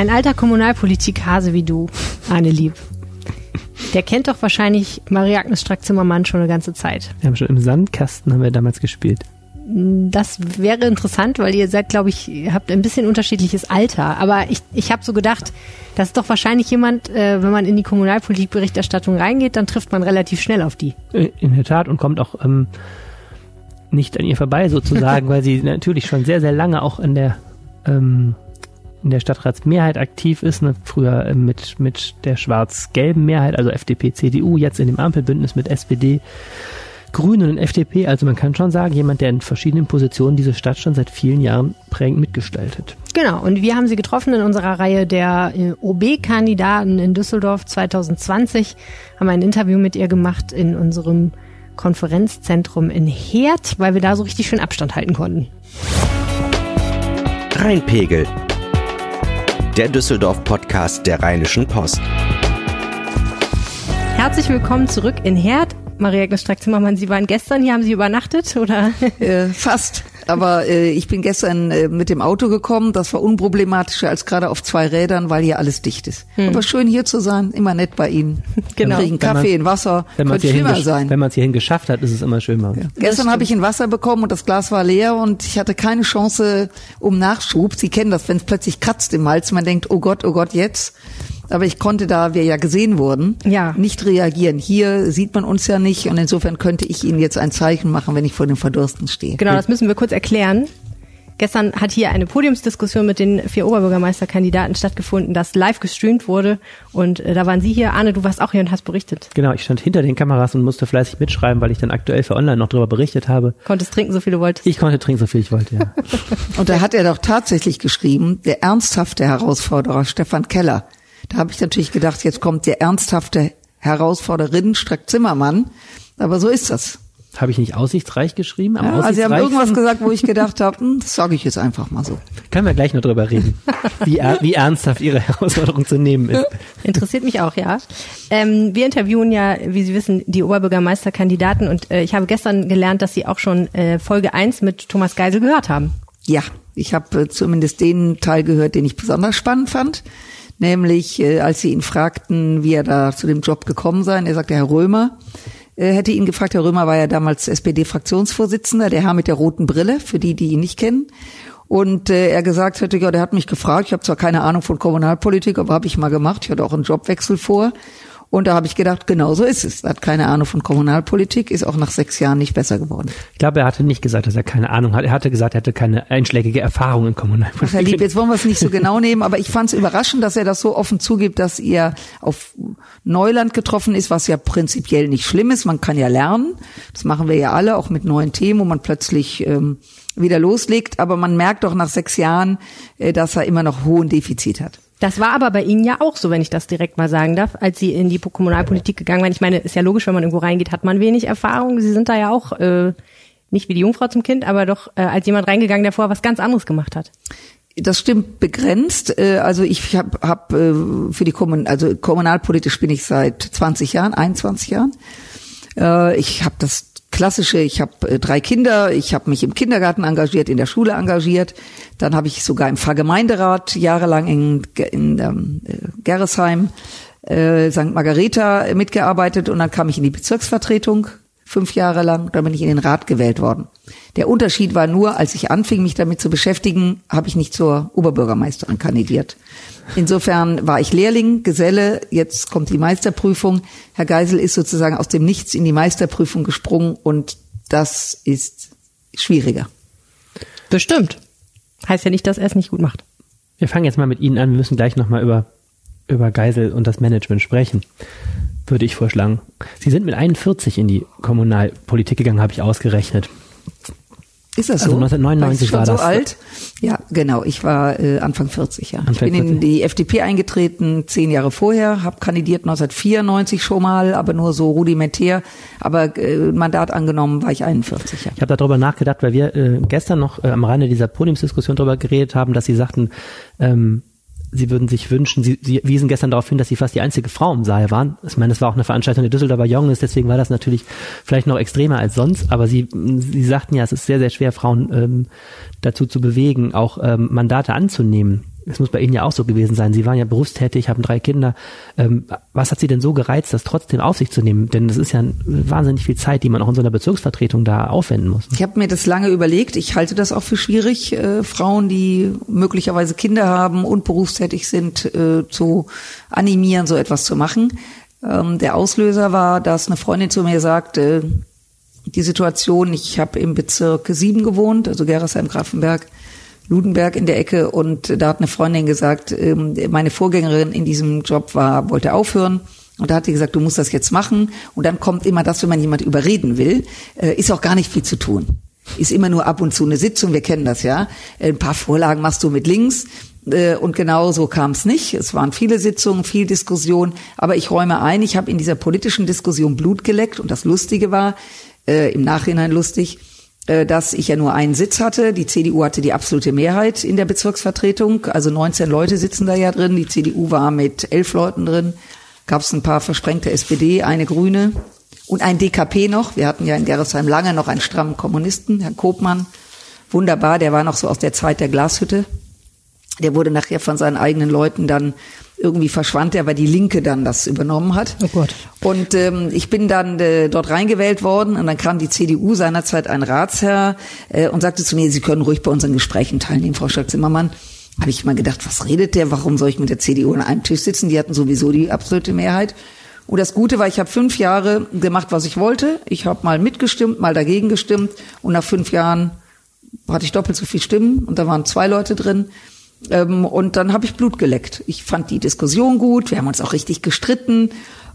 Ein alter Kommunalpolitik-Hase wie du, Arne Lieb. Der kennt doch wahrscheinlich Marie-Agnes Strack-Zimmermann schon eine ganze Zeit. Wir haben schon im Sandkasten haben wir damals gespielt. Das wäre interessant, weil ihr seid, glaube ich, ihr habt ein bisschen unterschiedliches Alter. Aber ich, ich habe so gedacht, das ist doch wahrscheinlich jemand, äh, wenn man in die Kommunalpolitikberichterstattung reingeht, dann trifft man relativ schnell auf die. Äh, In der Tat und kommt auch ähm, nicht an ihr vorbei sozusagen, weil sie natürlich schon sehr, sehr lange auch in der ähm, in der Stadtratsmehrheit aktiv ist, ne? früher äh, mit, mit der schwarz-gelben Mehrheit, also FDP, CDU, jetzt in dem Ampelbündnis mit SPD, Grünen und FDP. Also man kann schon sagen, jemand, der in verschiedenen Positionen diese Stadt schon seit vielen Jahren prägend mitgestaltet. Genau, und wir haben sie getroffen in unserer Reihe der äh, OB-Kandidaten in Düsseldorf 2020, haben ein Interview mit ihr gemacht in unserem Konferenzzentrum in Herd, weil wir da so richtig schön Abstand halten konnten. Rheinpegel. Der Düsseldorf-Podcast der Rheinischen Post. Herzlich willkommen zurück in Herd. Maria-Agnes Strack-Zimmermann, Sie waren gestern hier, haben Sie übernachtet oder? Äh, fast. Aber äh, ich bin gestern äh, mit dem Auto gekommen. Das war unproblematischer als gerade auf zwei Rädern, weil hier alles dicht ist. Aber schön hier zu sein, immer nett bei Ihnen. Genau. Wir kriegen Kaffee, ein Wasser. Wenn man es schlimmer sein. wenn man's hierhin geschafft hat, ist es immer schön. Mal. Gestern habe ich ein Wasser bekommen und das Glas war leer und ich hatte keine Chance um Nachschub. Sie kennen das, wenn es plötzlich kratzt im Hals. Man denkt, oh Gott, oh Gott, jetzt. Aber ich konnte, da wir ja gesehen wurden, Ja. nicht reagieren. Hier sieht man uns ja nicht und insofern könnte ich Ihnen jetzt ein Zeichen machen, wenn ich vor dem Verdursten stehe. Genau, das müssen wir kurz erklären. Gestern hat hier eine Podiumsdiskussion mit den vier Oberbürgermeisterkandidaten stattgefunden, das live gestreamt wurde. Und äh, da waren Sie hier. Arne, du warst auch hier und hast berichtet. Genau, ich stand hinter den Kameras und musste fleißig mitschreiben, weil ich dann aktuell für online noch darüber berichtet habe. Konntest trinken, so viel du wolltest. Ich konnte trinken, so viel ich wollte, ja. Und da hat er doch tatsächlich geschrieben, der ernsthafte Herausforderer Stefan Keller. Da habe ich natürlich gedacht, jetzt kommt der ernsthafte Herausforderin Streck Zimmermann. Aber so ist das. Habe ich nicht aussichtsreich geschrieben? Am Ja, also sie haben irgendwas gesagt, wo ich gedacht habe, hm, das sage ich jetzt einfach mal so. Können wir gleich noch drüber reden, wie, er, wie ernsthaft Ihre Herausforderung zu nehmen ist. Interessiert mich auch, ja. Ähm, wir interviewen ja, wie Sie wissen, die Oberbürgermeisterkandidaten und äh, ich habe gestern gelernt, dass Sie auch schon äh, Folge 1 mit Thomas Geisel gehört haben. Ja, ich habe äh, zumindest den Teil gehört, den ich besonders spannend fand. Nämlich, äh, als sie ihn fragten, wie er da zu dem Job gekommen sei. Er sagte, Herr Römer, äh, hätte ihn gefragt, Herr Römer war ja damals SPD-Fraktionsvorsitzender, der Herr mit der roten Brille, für die, die ihn nicht kennen. Und äh, er gesagt hätte, ja, der hat mich gefragt, ich habe zwar keine Ahnung von Kommunalpolitik, aber habe ich mal gemacht, ich hatte auch einen Jobwechsel vor. Und da habe ich gedacht, genau so ist es. Er hat keine Ahnung von Kommunalpolitik, ist auch nach sechs Jahren nicht besser geworden. Ich glaube, er hatte nicht gesagt, dass er keine Ahnung hat. Er hatte gesagt, er hätte keine einschlägige Erfahrung in Ach, Herr Kommunalpolitik. Lieb, jetzt wollen wir es nicht so genau nehmen, aber ich fand es überraschend, dass er das so offen zugibt, dass er auf Neuland getroffen ist, was ja prinzipiell nicht schlimm ist. Man kann ja lernen. Das machen wir ja alle, auch mit neuen Themen, wo man plötzlich ähm, wieder loslegt. Aber man merkt doch nach sechs Jahren, äh, dass er immer noch hohen Defizit hat. Das war aber bei Ihnen ja auch so, wenn ich das direkt mal sagen darf, als Sie in die Kommunalpolitik gegangen waren. Ich meine, ist ja logisch, wenn man irgendwo reingeht, hat man wenig Erfahrung. Sie sind da ja auch äh, nicht wie die Jungfrau zum Kind, aber doch äh, als jemand reingegangen, der vorher was ganz anderes gemacht hat. Das stimmt begrenzt. Äh, Also ich habe hab, äh, für die Kommun also kommunalpolitisch bin ich seit 20 Jahren, 21 Jahren. Äh, Ich habe das klassische, ich habe äh, drei Kinder, ich habe mich im Kindergarten engagiert, in der Schule engagiert, dann habe ich sogar im Pfarrgemeinderat jahrelang in, in ähm, äh, Gerresheim, äh, St. Margareta äh, mitgearbeitet und dann kam ich in die Bezirksvertretung fünf Jahre lang, dann bin ich in den Rat gewählt worden. Der Unterschied war nur, als ich anfing, mich damit zu beschäftigen, habe ich nicht zur Oberbürgermeisterin kandidiert. Insofern war ich Lehrling, Geselle, jetzt kommt die Meisterprüfung. Herr Geisel ist sozusagen aus dem Nichts in die Meisterprüfung gesprungen und das ist schwieriger. Bestimmt. Heißt ja nicht, dass er es nicht gut macht. Wir fangen jetzt mal mit Ihnen an. Wir müssen gleich nochmal über, über Geisel und das Management sprechen, würde ich vorschlagen. Sie sind mit 41 in die Kommunalpolitik gegangen, habe ich ausgerechnet. Ist das Also so? 1999 ich schon war so das. alt? Ja, genau. Ich war äh, Anfang 40, ja. Anfang ich bin 40. in die FDP eingetreten, zehn Jahre vorher, habe kandidiert 1994 schon mal, aber nur so rudimentär. Aber äh, Mandat angenommen war ich 41, ja. Ich habe darüber nachgedacht, weil wir äh, gestern noch äh, am Rande dieser Podiumsdiskussion darüber geredet haben, dass Sie sagten, ähm, Sie würden sich wünschen, Sie, Sie wiesen gestern darauf hin, dass Sie fast die einzige Frau im Saal waren. Ich meine, das war auch eine Veranstaltung der Düsseldorfer Jungs, deswegen war das natürlich vielleicht noch extremer als sonst, aber Sie, Sie sagten ja, es ist sehr, sehr schwer, Frauen ähm, dazu zu bewegen, auch ähm, Mandate anzunehmen. Es muss bei Ihnen ja auch so gewesen sein. Sie waren ja berufstätig, haben drei Kinder. Ähm, was hat Sie denn so gereizt, das trotzdem auf sich zu nehmen? Denn das ist ja wahnsinnig viel Zeit, die man auch in so einer Bezirksvertretung da aufwenden muss. Ich habe mir das lange überlegt. Ich halte das auch für schwierig, äh, Frauen, die möglicherweise Kinder haben und berufstätig sind, äh, zu animieren, so etwas zu machen. Ähm, der Auslöser war, dass eine Freundin zu mir sagte, die Situation, ich habe im Bezirk 7 gewohnt, also Gerresheim-Grafenberg, Ludenberg in der Ecke und da hat eine Freundin gesagt, ähm, meine Vorgängerin in diesem Job war, wollte aufhören. Und da hat sie gesagt, du musst das jetzt machen. Und dann kommt immer das, wenn man jemand überreden will, äh, ist auch gar nicht viel zu tun. Ist immer nur ab und zu eine Sitzung, wir kennen das ja. Ein paar Vorlagen machst du mit links. Äh, und genau so kam es nicht. Es waren viele Sitzungen, viel Diskussion. Aber ich räume ein, ich habe in dieser politischen Diskussion Blut geleckt. Und das Lustige war, äh, im Nachhinein lustig, dass ich ja nur einen Sitz hatte. Die CDU hatte die absolute Mehrheit in der Bezirksvertretung. Also 19 Leute sitzen da ja drin. Die CDU war mit elf Leuten drin. Gab es ein paar versprengte SPD, eine Grüne und ein DKP noch. Wir hatten ja in Gerresheim lange noch einen strammen Kommunisten, Herrn Kopmann. Wunderbar, der war noch so aus der Zeit der Glashütte. Der wurde nachher von seinen eigenen Leuten dann irgendwie verschwand er, weil die Linke dann das übernommen hat. Oh Gott. Und ähm, ich bin dann äh, dort reingewählt worden und dann kam die CDU seinerzeit ein Ratsherr äh, und sagte zu mir, Sie können ruhig bei unseren Gesprächen teilnehmen, Frau Stark-Zimmermann. Habe ich mal gedacht, was redet der? Warum soll ich mit der CDU an einem Tisch sitzen? Die hatten sowieso die absolute Mehrheit. Und das Gute war, ich habe fünf Jahre gemacht, was ich wollte. Ich habe mal mitgestimmt, mal dagegen gestimmt. Und nach fünf Jahren hatte ich doppelt so viel Stimmen und da waren zwei Leute drin. Ähm, und dann habe ich Blut geleckt. Ich fand die Diskussion gut, wir haben uns auch richtig gestritten.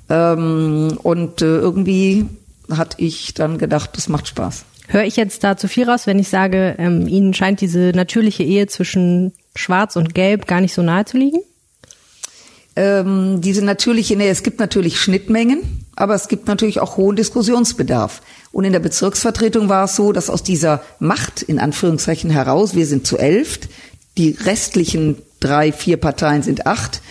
Ähm, und äh, irgendwie hatte ich dann gedacht, das macht Spaß. Höre ich jetzt da zu viel raus, wenn ich sage, ähm, Ihnen scheint diese natürliche Ehe zwischen Schwarz und Gelb gar nicht so nahe zu liegen? Ähm, diese natürliche Nähe, es gibt natürlich Schnittmengen, aber es gibt natürlich auch hohen Diskussionsbedarf. Und in der Bezirksvertretung war es so, dass aus dieser Macht in Anführungszeichen heraus, wir sind zu elf, die restlichen drei, vier Parteien sind acht.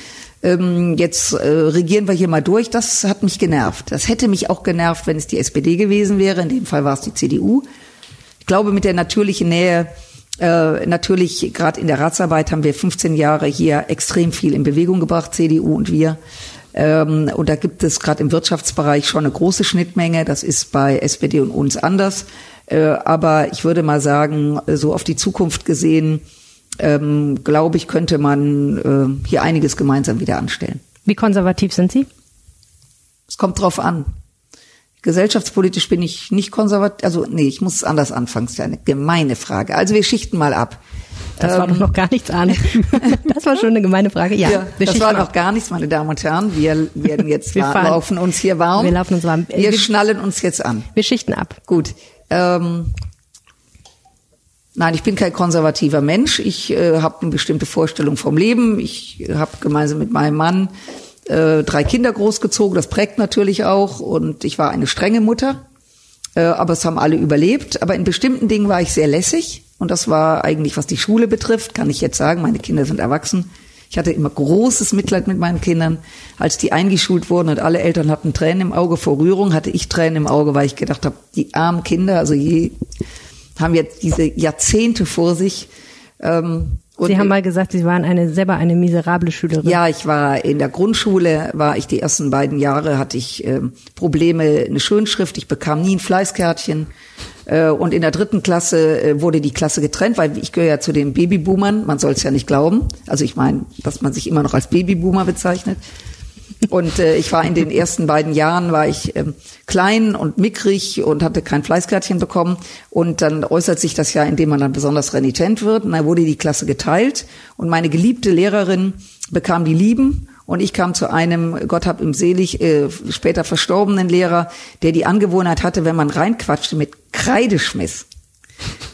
Ähm, jetzt äh, regieren wir hier mal durch. Das hat mich genervt. Das hätte mich auch genervt, wenn es die SPD gewesen wäre. In dem Fall war es die CDU. Ich glaube, mit der natürlichen Nähe, äh, natürlich gerade in der Ratsarbeit haben wir 15 Jahre hier extrem viel in Bewegung gebracht, CDU und wir. Ähm, und da gibt es gerade im Wirtschaftsbereich schon eine große Schnittmenge. Das ist bei SPD und uns anders. Äh, aber ich würde mal sagen, so auf die Zukunft gesehen, ähm, glaube ich, könnte man äh, hier einiges gemeinsam wieder anstellen. Wie konservativ sind Sie? Es kommt drauf an. Gesellschaftspolitisch bin ich nicht konservativ, also nee, ich muss es anders anfangen, das ist ja eine gemeine Frage. Also wir schichten mal ab. Das ähm, war doch noch gar nichts an. Das war schon eine gemeine Frage. Ja, ja das war noch gar nichts, meine Damen und Herren. Wir werden jetzt wir fahren, laufen uns hier warm. Wir laufen uns warm. Wir, wir schnallen uns jetzt an. Wir schichten ab. Gut. Ähm, Nein, ich bin kein konservativer Mensch. Ich äh, habe eine bestimmte Vorstellung vom Leben. Ich habe gemeinsam mit meinem Mann äh, drei Kinder großgezogen. Das prägt natürlich auch. Und ich war eine strenge Mutter. Äh, aber es haben alle überlebt. Aber in bestimmten Dingen war ich sehr lässig. Und das war eigentlich, was die Schule betrifft, kann ich jetzt sagen. Meine Kinder sind erwachsen. Ich hatte immer großes Mitleid mit meinen Kindern. Als die eingeschult wurden und alle Eltern hatten Tränen im Auge vor Rührung, hatte ich Tränen im Auge, weil ich gedacht habe, die armen Kinder, also je haben jetzt diese Jahrzehnte vor sich. Ähm, Sie haben mal gesagt, Sie waren eine, selber eine miserable Schülerin. Ja, ich war in der Grundschule, war ich die ersten beiden Jahre, hatte ich äh, Probleme, eine Schönschrift, ich bekam nie ein Fleißkärtchen. Äh, und in der dritten Klasse äh, wurde die Klasse getrennt, weil ich gehöre ja zu den Babyboomern, man soll es ja nicht glauben. Also ich meine, dass man sich immer noch als Babyboomer bezeichnet. Und äh, ich war in den ersten beiden Jahren war ich ähm, klein und mickrig und hatte kein Fleißkärtchen bekommen. Und dann äußert sich das ja, indem man dann besonders renitent wird. Und dann wurde die Klasse geteilt und meine geliebte Lehrerin bekam die Lieben und ich kam zu einem, Gott hab ihm selig, äh, später verstorbenen Lehrer, der die Angewohnheit hatte, wenn man reinquatschte, mit Kreide schmiss.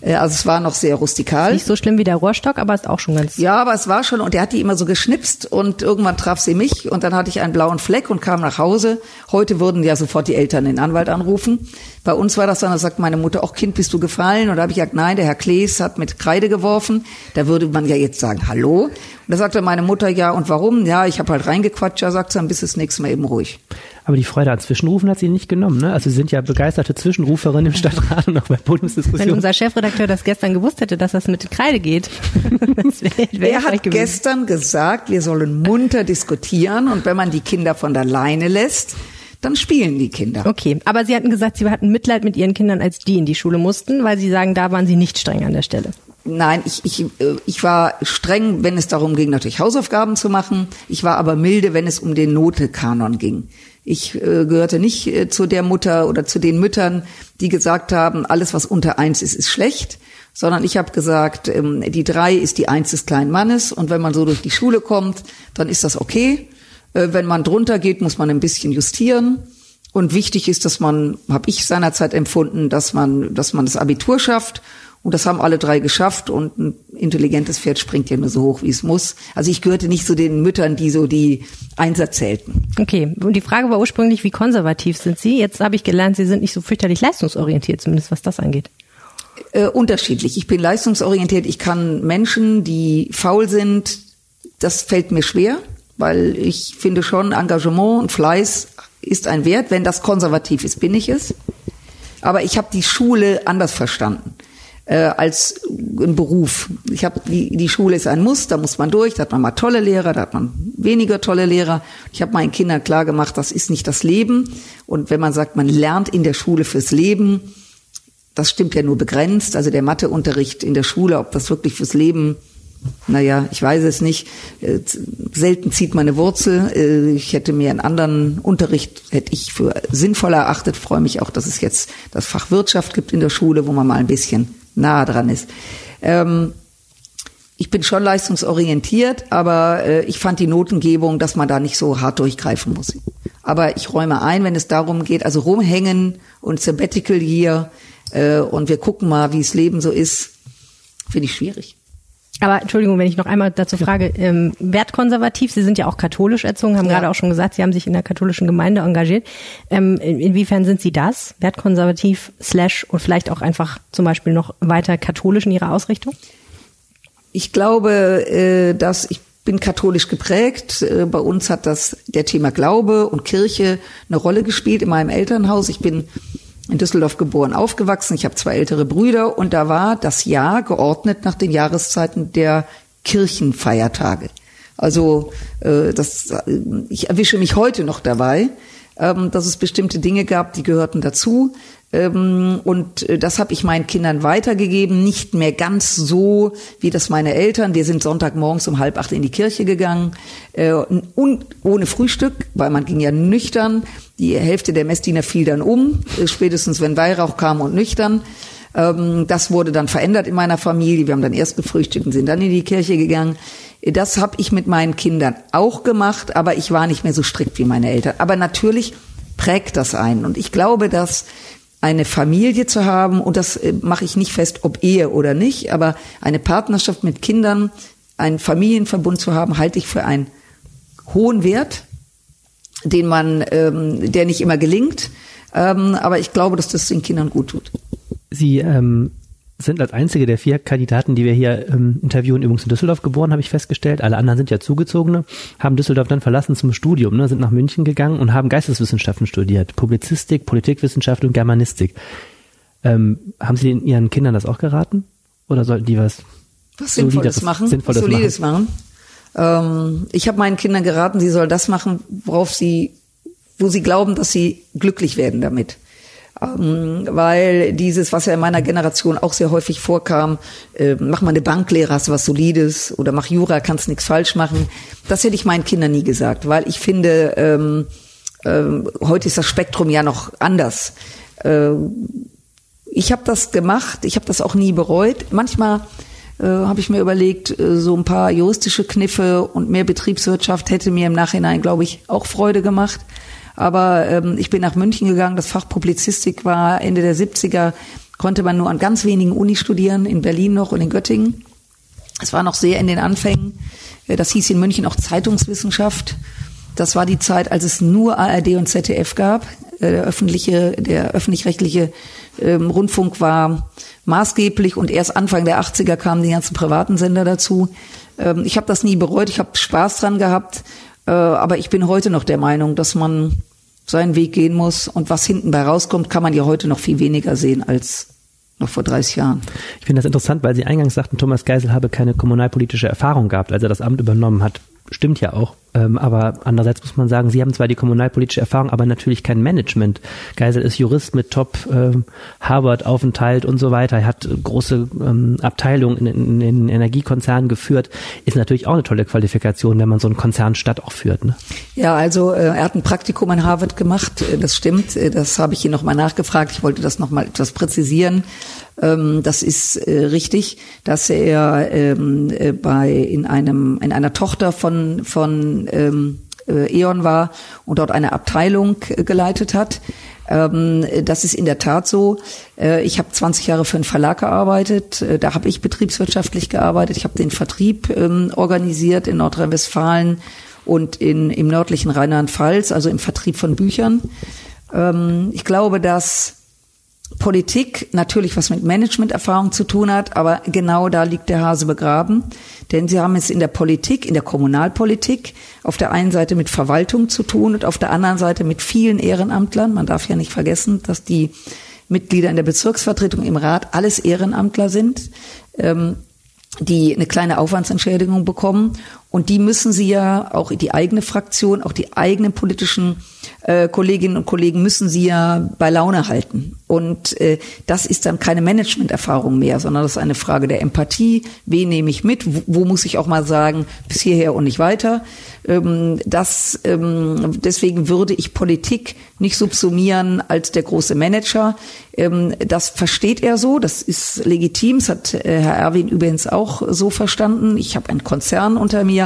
Äh, also es war noch sehr rustikal. Nicht so schlimm wie der Rohrstock, aber ist auch schon ganz. Ja, aber es war schon und er hat die immer so geschnipst und irgendwann traf sie mich und dann hatte ich einen blauen Fleck und kam nach Hause. Heute würden ja sofort die Eltern den Anwalt anrufen. Bei uns war das dann, da sagt meine Mutter, ach Kind, bist du gefallen? Und da habe ich gesagt, nein, der Herr Klees hat mit Kreide geworfen. Da würde man ja jetzt sagen, hallo. Und da sagte meine Mutter, ja, und warum? Ja, ich habe halt reingequatscht. Ja, sagt sie, dann bist du das nächste Mal eben ruhig. Aber die Freude an Zwischenrufen hat sie nicht genommen. Ne? Also sie sind ja begeisterte Zwischenruferin im Stadtrat und auch bei Bundesdiskussionen. Wenn unser Chefredakteur Chefredakteur das gestern gewusst hätte, dass das mit Kreide geht. er hat gestern gesagt, wir sollen munter diskutieren und wenn man die Kinder von der Leine lässt, dann spielen die Kinder. Okay, aber Sie hatten gesagt, Sie hatten Mitleid mit Ihren Kindern, als die in die Schule mussten, weil Sie sagen, da waren Sie nicht streng an der Stelle. Nein, ich, ich, äh, ich war streng, wenn es darum ging, natürlich Hausaufgaben zu machen. Ich war aber milde, wenn es um den Notekanon ging. Ich äh, gehörte nicht äh, zu der Mutter oder zu den Müttern, die gesagt haben, alles, was unter eins ist, ist schlecht, sondern ich habe gesagt, ähm, die drei ist die eins des kleinen Mannes und wenn man so durch die Schule kommt, dann ist das okay. Äh, wenn man drunter geht, muss man ein bisschen justieren. Und wichtig ist, dass man, habe ich seinerzeit empfunden, dass man, dass man das Abitur schafft und das haben alle drei geschafft und ein intelligentes Pferd springt ja nur so hoch, wie es muss. Also ich gehörte nicht zu den Müttern, die so die Einsatz zählten. Okay, und die Frage war ursprünglich, wie konservativ sind Sie? Jetzt habe ich gelernt, Sie sind nicht so fürchterlich leistungsorientiert, zumindest was das angeht. Äh, unterschiedlich. Ich bin leistungsorientiert. Ich kann Menschen, die faul sind, das fällt mir schwer, weil ich finde schon, Engagement und Fleiß ist ein Wert. Wenn das konservativ ist, bin ich es. Aber ich habe die Schule anders verstanden äh, als ein Beruf. Ich habe die, die Schule ist ein Muss, da muss man durch, da hat man mal tolle Lehrer, da hat man weniger tolle Lehrer. Ich habe meinen Kindern klar gemacht, das ist nicht das Leben. Und wenn man sagt, man lernt in der Schule fürs Leben, das stimmt ja nur begrenzt. Also der Matheunterricht in der Schule, ob das wirklich fürs Leben naja, ich weiß es nicht. Äh, selten zieht meine Wurzel. Äh, ich hätte mir einen anderen Unterricht, hätte ich für sinnvoller erachtet. Freue mich auch, dass es jetzt das Fach Wirtschaft gibt in der Schule, wo man mal ein bisschen nahe dran ist. Ähm, ich bin schon leistungsorientiert, aber äh, ich fand die Notengebung, dass man da nicht so hart durchgreifen muss. Aber ich räume ein, wenn es darum geht, also rumhängen und Sabbatical hier und wir gucken mal, wie es Leben so ist, finde ich schwierig. Aber Entschuldigung, wenn ich noch einmal dazu frage, ähm, wertkonservativ, Sie sind ja auch katholisch erzogen, haben ja. gerade auch schon gesagt, Sie haben sich in der katholischen Gemeinde engagiert. Ähm, inwiefern sind Sie das, wertkonservativ, slash und vielleicht auch einfach zum Beispiel noch weiter katholisch in Ihrer Ausrichtung? Ich glaube, äh, dass ich bin katholisch geprägt. Äh, bei uns hat das der Thema Glaube und Kirche eine Rolle gespielt in meinem Elternhaus. Ich bin in Düsseldorf geboren, aufgewachsen. Ich habe zwei ältere Brüder und da war das Jahr geordnet nach den Jahreszeiten der Kirchenfeiertage. Also äh, das, äh, ich erwische mich heute noch dabei, ähm, dass es bestimmte Dinge gab, die gehörten dazu. Ähm, und äh, das habe ich meinen Kindern weitergegeben, nicht mehr ganz so wie das meine Eltern. Wir sind Sonntagmorgens um halb acht in die Kirche gegangen äh, und ohne Frühstück, weil man ging ja nüchtern. Die Hälfte der Messdiener fiel dann um, äh, spätestens wenn Weihrauch kam und nüchtern. Ähm, das wurde dann verändert in meiner Familie. Wir haben dann erst gefrühstückt und sind dann in die Kirche gegangen. Das habe ich mit meinen Kindern auch gemacht, aber ich war nicht mehr so strikt wie meine Eltern. Aber natürlich prägt das einen. Und ich glaube, dass eine Familie zu haben, und das äh, mache ich nicht fest, ob Ehe oder nicht, aber eine Partnerschaft mit Kindern, einen Familienverbund zu haben, halte ich für einen hohen Wert, den man, ähm, der nicht immer gelingt, ähm, aber ich glaube, dass das den Kindern gut tut. Sie ähm, sind als einzige der vier Kandidaten, die wir hier ähm, interviewen, übrigens in Düsseldorf geboren, habe ich festgestellt. Alle anderen sind ja Zugezogene, haben Düsseldorf dann verlassen zum Studium, ne, sind nach München gegangen und haben Geisteswissenschaften studiert. Publizistik, Politikwissenschaft und Germanistik. Ähm, haben Sie den, Ihren Kindern das auch geraten? Oder sollten die was, was Sinnvolles machen? Sinnvolles was Solides machen? machen? Ähm, ich habe meinen Kindern geraten, sie sollen das machen, worauf sie, wo sie glauben, dass sie glücklich werden damit weil dieses, was ja in meiner Generation auch sehr häufig vorkam, äh, mach mal eine Banklehre, hast was Solides oder mach Jura, kannst nichts falsch machen, das hätte ich meinen Kindern nie gesagt, weil ich finde, ähm, ähm, heute ist das Spektrum ja noch anders. Äh, ich habe das gemacht, ich habe das auch nie bereut. Manchmal äh, habe ich mir überlegt, äh, so ein paar juristische Kniffe und mehr Betriebswirtschaft hätte mir im Nachhinein, glaube ich, auch Freude gemacht. Aber ähm, ich bin nach München gegangen, das Fach Publizistik war Ende der 70er, konnte man nur an ganz wenigen Uni studieren, in Berlin noch und in Göttingen. Es war noch sehr in den Anfängen. Äh, das hieß in München auch Zeitungswissenschaft. Das war die Zeit, als es nur ARD und ZDF gab. Äh, der öffentliche, der öffentlich-rechtliche ähm, Rundfunk war maßgeblich und erst Anfang der 80er kamen die ganzen privaten Sender dazu. Ähm, ich habe das nie bereut, ich habe Spaß dran gehabt, äh, aber ich bin heute noch der Meinung, dass man seinen Weg gehen muss. Und was hinten bei rauskommt, kann man ja heute noch viel weniger sehen als noch vor 30 Jahren. Ich finde das interessant, weil Sie eingangs sagten, Thomas Geisel habe keine kommunalpolitische Erfahrung gehabt, als er das Amt übernommen hat. Stimmt ja auch. Ähm, aber andererseits muss man sagen, Sie haben zwar die kommunalpolitische Erfahrung, aber natürlich kein Management. Geisel ist Jurist mit Top ähm, Harvard-Aufenthalt und so weiter. Er hat große ähm, Abteilungen in, in, in Energiekonzernen geführt. Ist natürlich auch eine tolle Qualifikation, wenn man so einen Konzernstadt auch führt. Ne? Ja, also äh, er hat ein Praktikum in Harvard gemacht. Äh, das stimmt. Äh, das habe ich ihn nochmal nachgefragt. Ich wollte das nochmal etwas präzisieren. Ähm, das ist äh, richtig, dass er ähm, äh, bei in einem in einer Tochter von von ähm, äh, E.ON war und dort eine Abteilung geleitet hat. Das ist in der Tat so. Ich habe 20 Jahre für einen Verlag gearbeitet. Da habe ich betriebswirtschaftlich gearbeitet. Ich habe den Vertrieb organisiert in Nordrhein-Westfalen und in, im nördlichen Rheinland-Pfalz, also im Vertrieb von Büchern. Ich glaube, dass Politik natürlich was mit Managementerfahrung zu tun hat, aber genau da liegt der Hase begraben. Denn sie haben es in der Politik, in der Kommunalpolitik, auf der einen Seite mit Verwaltung zu tun und auf der anderen Seite mit vielen Ehrenamtlern. Man darf ja nicht vergessen, dass die Mitglieder in der Bezirksvertretung im Rat alles Ehrenamtler sind. Ähm, die eine kleine Aufwandsentschädigung bekommen. Und die müssen sie ja, auch die eigene Fraktion, auch die eigenen politischen äh, Kolleginnen und Kollegen müssen sie ja bei Laune halten. Und äh, das ist dann keine Managementerfahrung mehr, sondern das ist eine Frage der Empathie. Wen nehme ich mit? Wo, wo muss ich auch mal sagen, bis hierher und nicht weiter? Ähm, das, ähm, deswegen würde ich Politik nicht subsumieren als der große Manager. Ähm, das versteht er so, das ist legitim. Das hat äh, Herr Erwin übrigens auch so verstanden. Ich habe einen Konzern unter mir.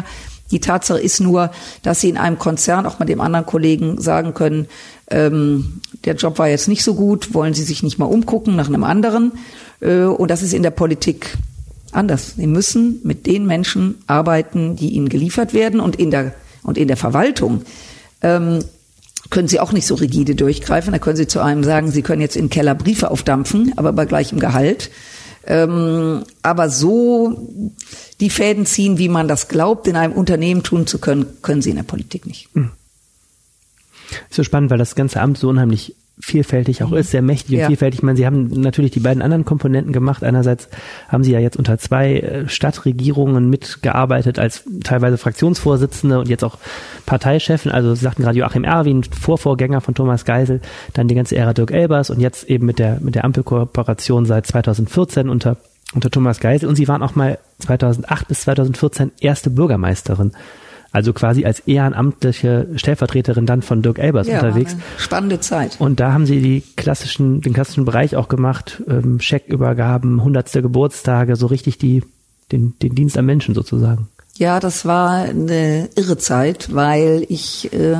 Die Tatsache ist nur, dass Sie in einem Konzern auch mal dem anderen Kollegen sagen können, ähm, der Job war jetzt nicht so gut, wollen Sie sich nicht mal umgucken nach einem anderen. Äh, und das ist in der Politik anders. Sie müssen mit den Menschen arbeiten, die ihnen geliefert werden und in der, und in der Verwaltung. Ähm, können Sie auch nicht so rigide durchgreifen. Da können Sie zu einem sagen, Sie können jetzt in Keller Briefe aufdampfen, aber bei gleichem Gehalt. Ähm, aber so die Fäden ziehen, wie man das glaubt, in einem Unternehmen tun zu können, können Sie in der Politik nicht. Hm. Ist so spannend, weil das ganze Amt so unheimlich vielfältig auch ist, sehr mächtig und ja. vielfältig. Ich meine, Sie haben natürlich die beiden anderen Komponenten gemacht. Einerseits haben Sie ja jetzt unter zwei äh, Stadtregierungen mitgearbeitet als teilweise Fraktionsvorsitzende und jetzt auch Parteichefin. Also Sie sagten gerade Joachim Erwin, Vorvorgänger von Thomas Geisel, dann die ganze Ära Dirk Elbers und jetzt eben mit der, mit der Ampelkooperation seit 2014 unter, unter Thomas Geisel. Und Sie waren auch mal 2008 bis 2014 erste Bürgermeisterin also quasi als ehrenamtliche Stellvertreterin dann von Dirk Elbers ja, unterwegs. Spannende Zeit. Und da haben sie die klassischen, den klassischen Bereich auch gemacht, ähm, Scheckübergaben, hundertste Geburtstage, so richtig die, den, den Dienst am Menschen sozusagen. Ja, das war eine irre Zeit, weil ich äh,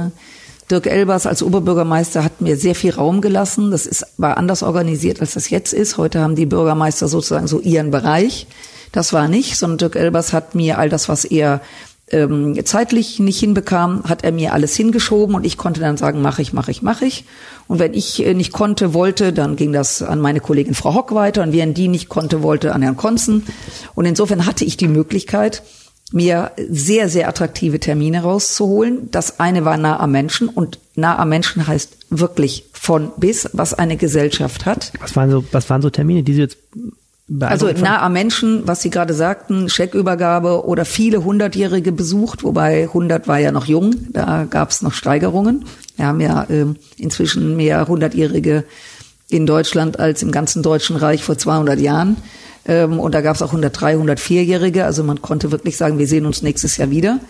Dirk Elbers als Oberbürgermeister hat mir sehr viel Raum gelassen. Das ist, war anders organisiert, als das jetzt ist. Heute haben die Bürgermeister sozusagen so ihren Bereich. Das war nicht, sondern Dirk Elbers hat mir all das, was er ähm, zeitlich nicht hinbekam, hat er mir alles hingeschoben und ich konnte dann sagen, mache ich, mache ich, mache ich. Und wenn ich äh, nicht konnte, wollte, dann ging das an meine Kollegin Frau Hock weiter und wenn die nicht konnte, wollte an Herrn Konzen. Und insofern hatte ich die Möglichkeit, mir sehr, sehr attraktive Termine rauszuholen. Das eine war nah am Menschen und nah am Menschen heißt wirklich von bis, was eine Gesellschaft hat. Was waren so, was waren so Termine, die Sie jetzt also nah am Menschen, was Sie gerade sagten, Scheckübergabe oder viele Hundertjährige besucht, wobei 100 war ja noch jung, da gab es noch Steigerungen. Wir haben ja äh, inzwischen mehr Hundertjährige in Deutschland als im ganzen Deutschen Reich vor 200 Jahren. Ähm, und da gab es auch 103, 104-Jährige. Also man konnte wirklich sagen, wir sehen uns nächstes Jahr wieder.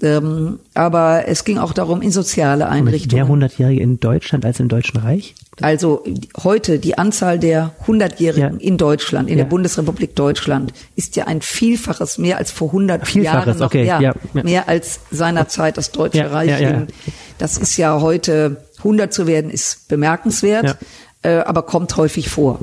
Ähm, aber es ging auch darum, in soziale Einrichtungen. Mehr Hundertjährige in Deutschland als im Deutschen Reich? Also heute die Anzahl der Hundertjährigen ja. in Deutschland, in ja. der Bundesrepublik Deutschland, ist ja ein Vielfaches mehr als vor 100 Vielfaches, Jahren noch, okay. ja, ja, mehr als seinerzeit das Deutsche Reich. Das ist ja heute 100 zu werden, ist bemerkenswert, äh, aber kommt häufig vor.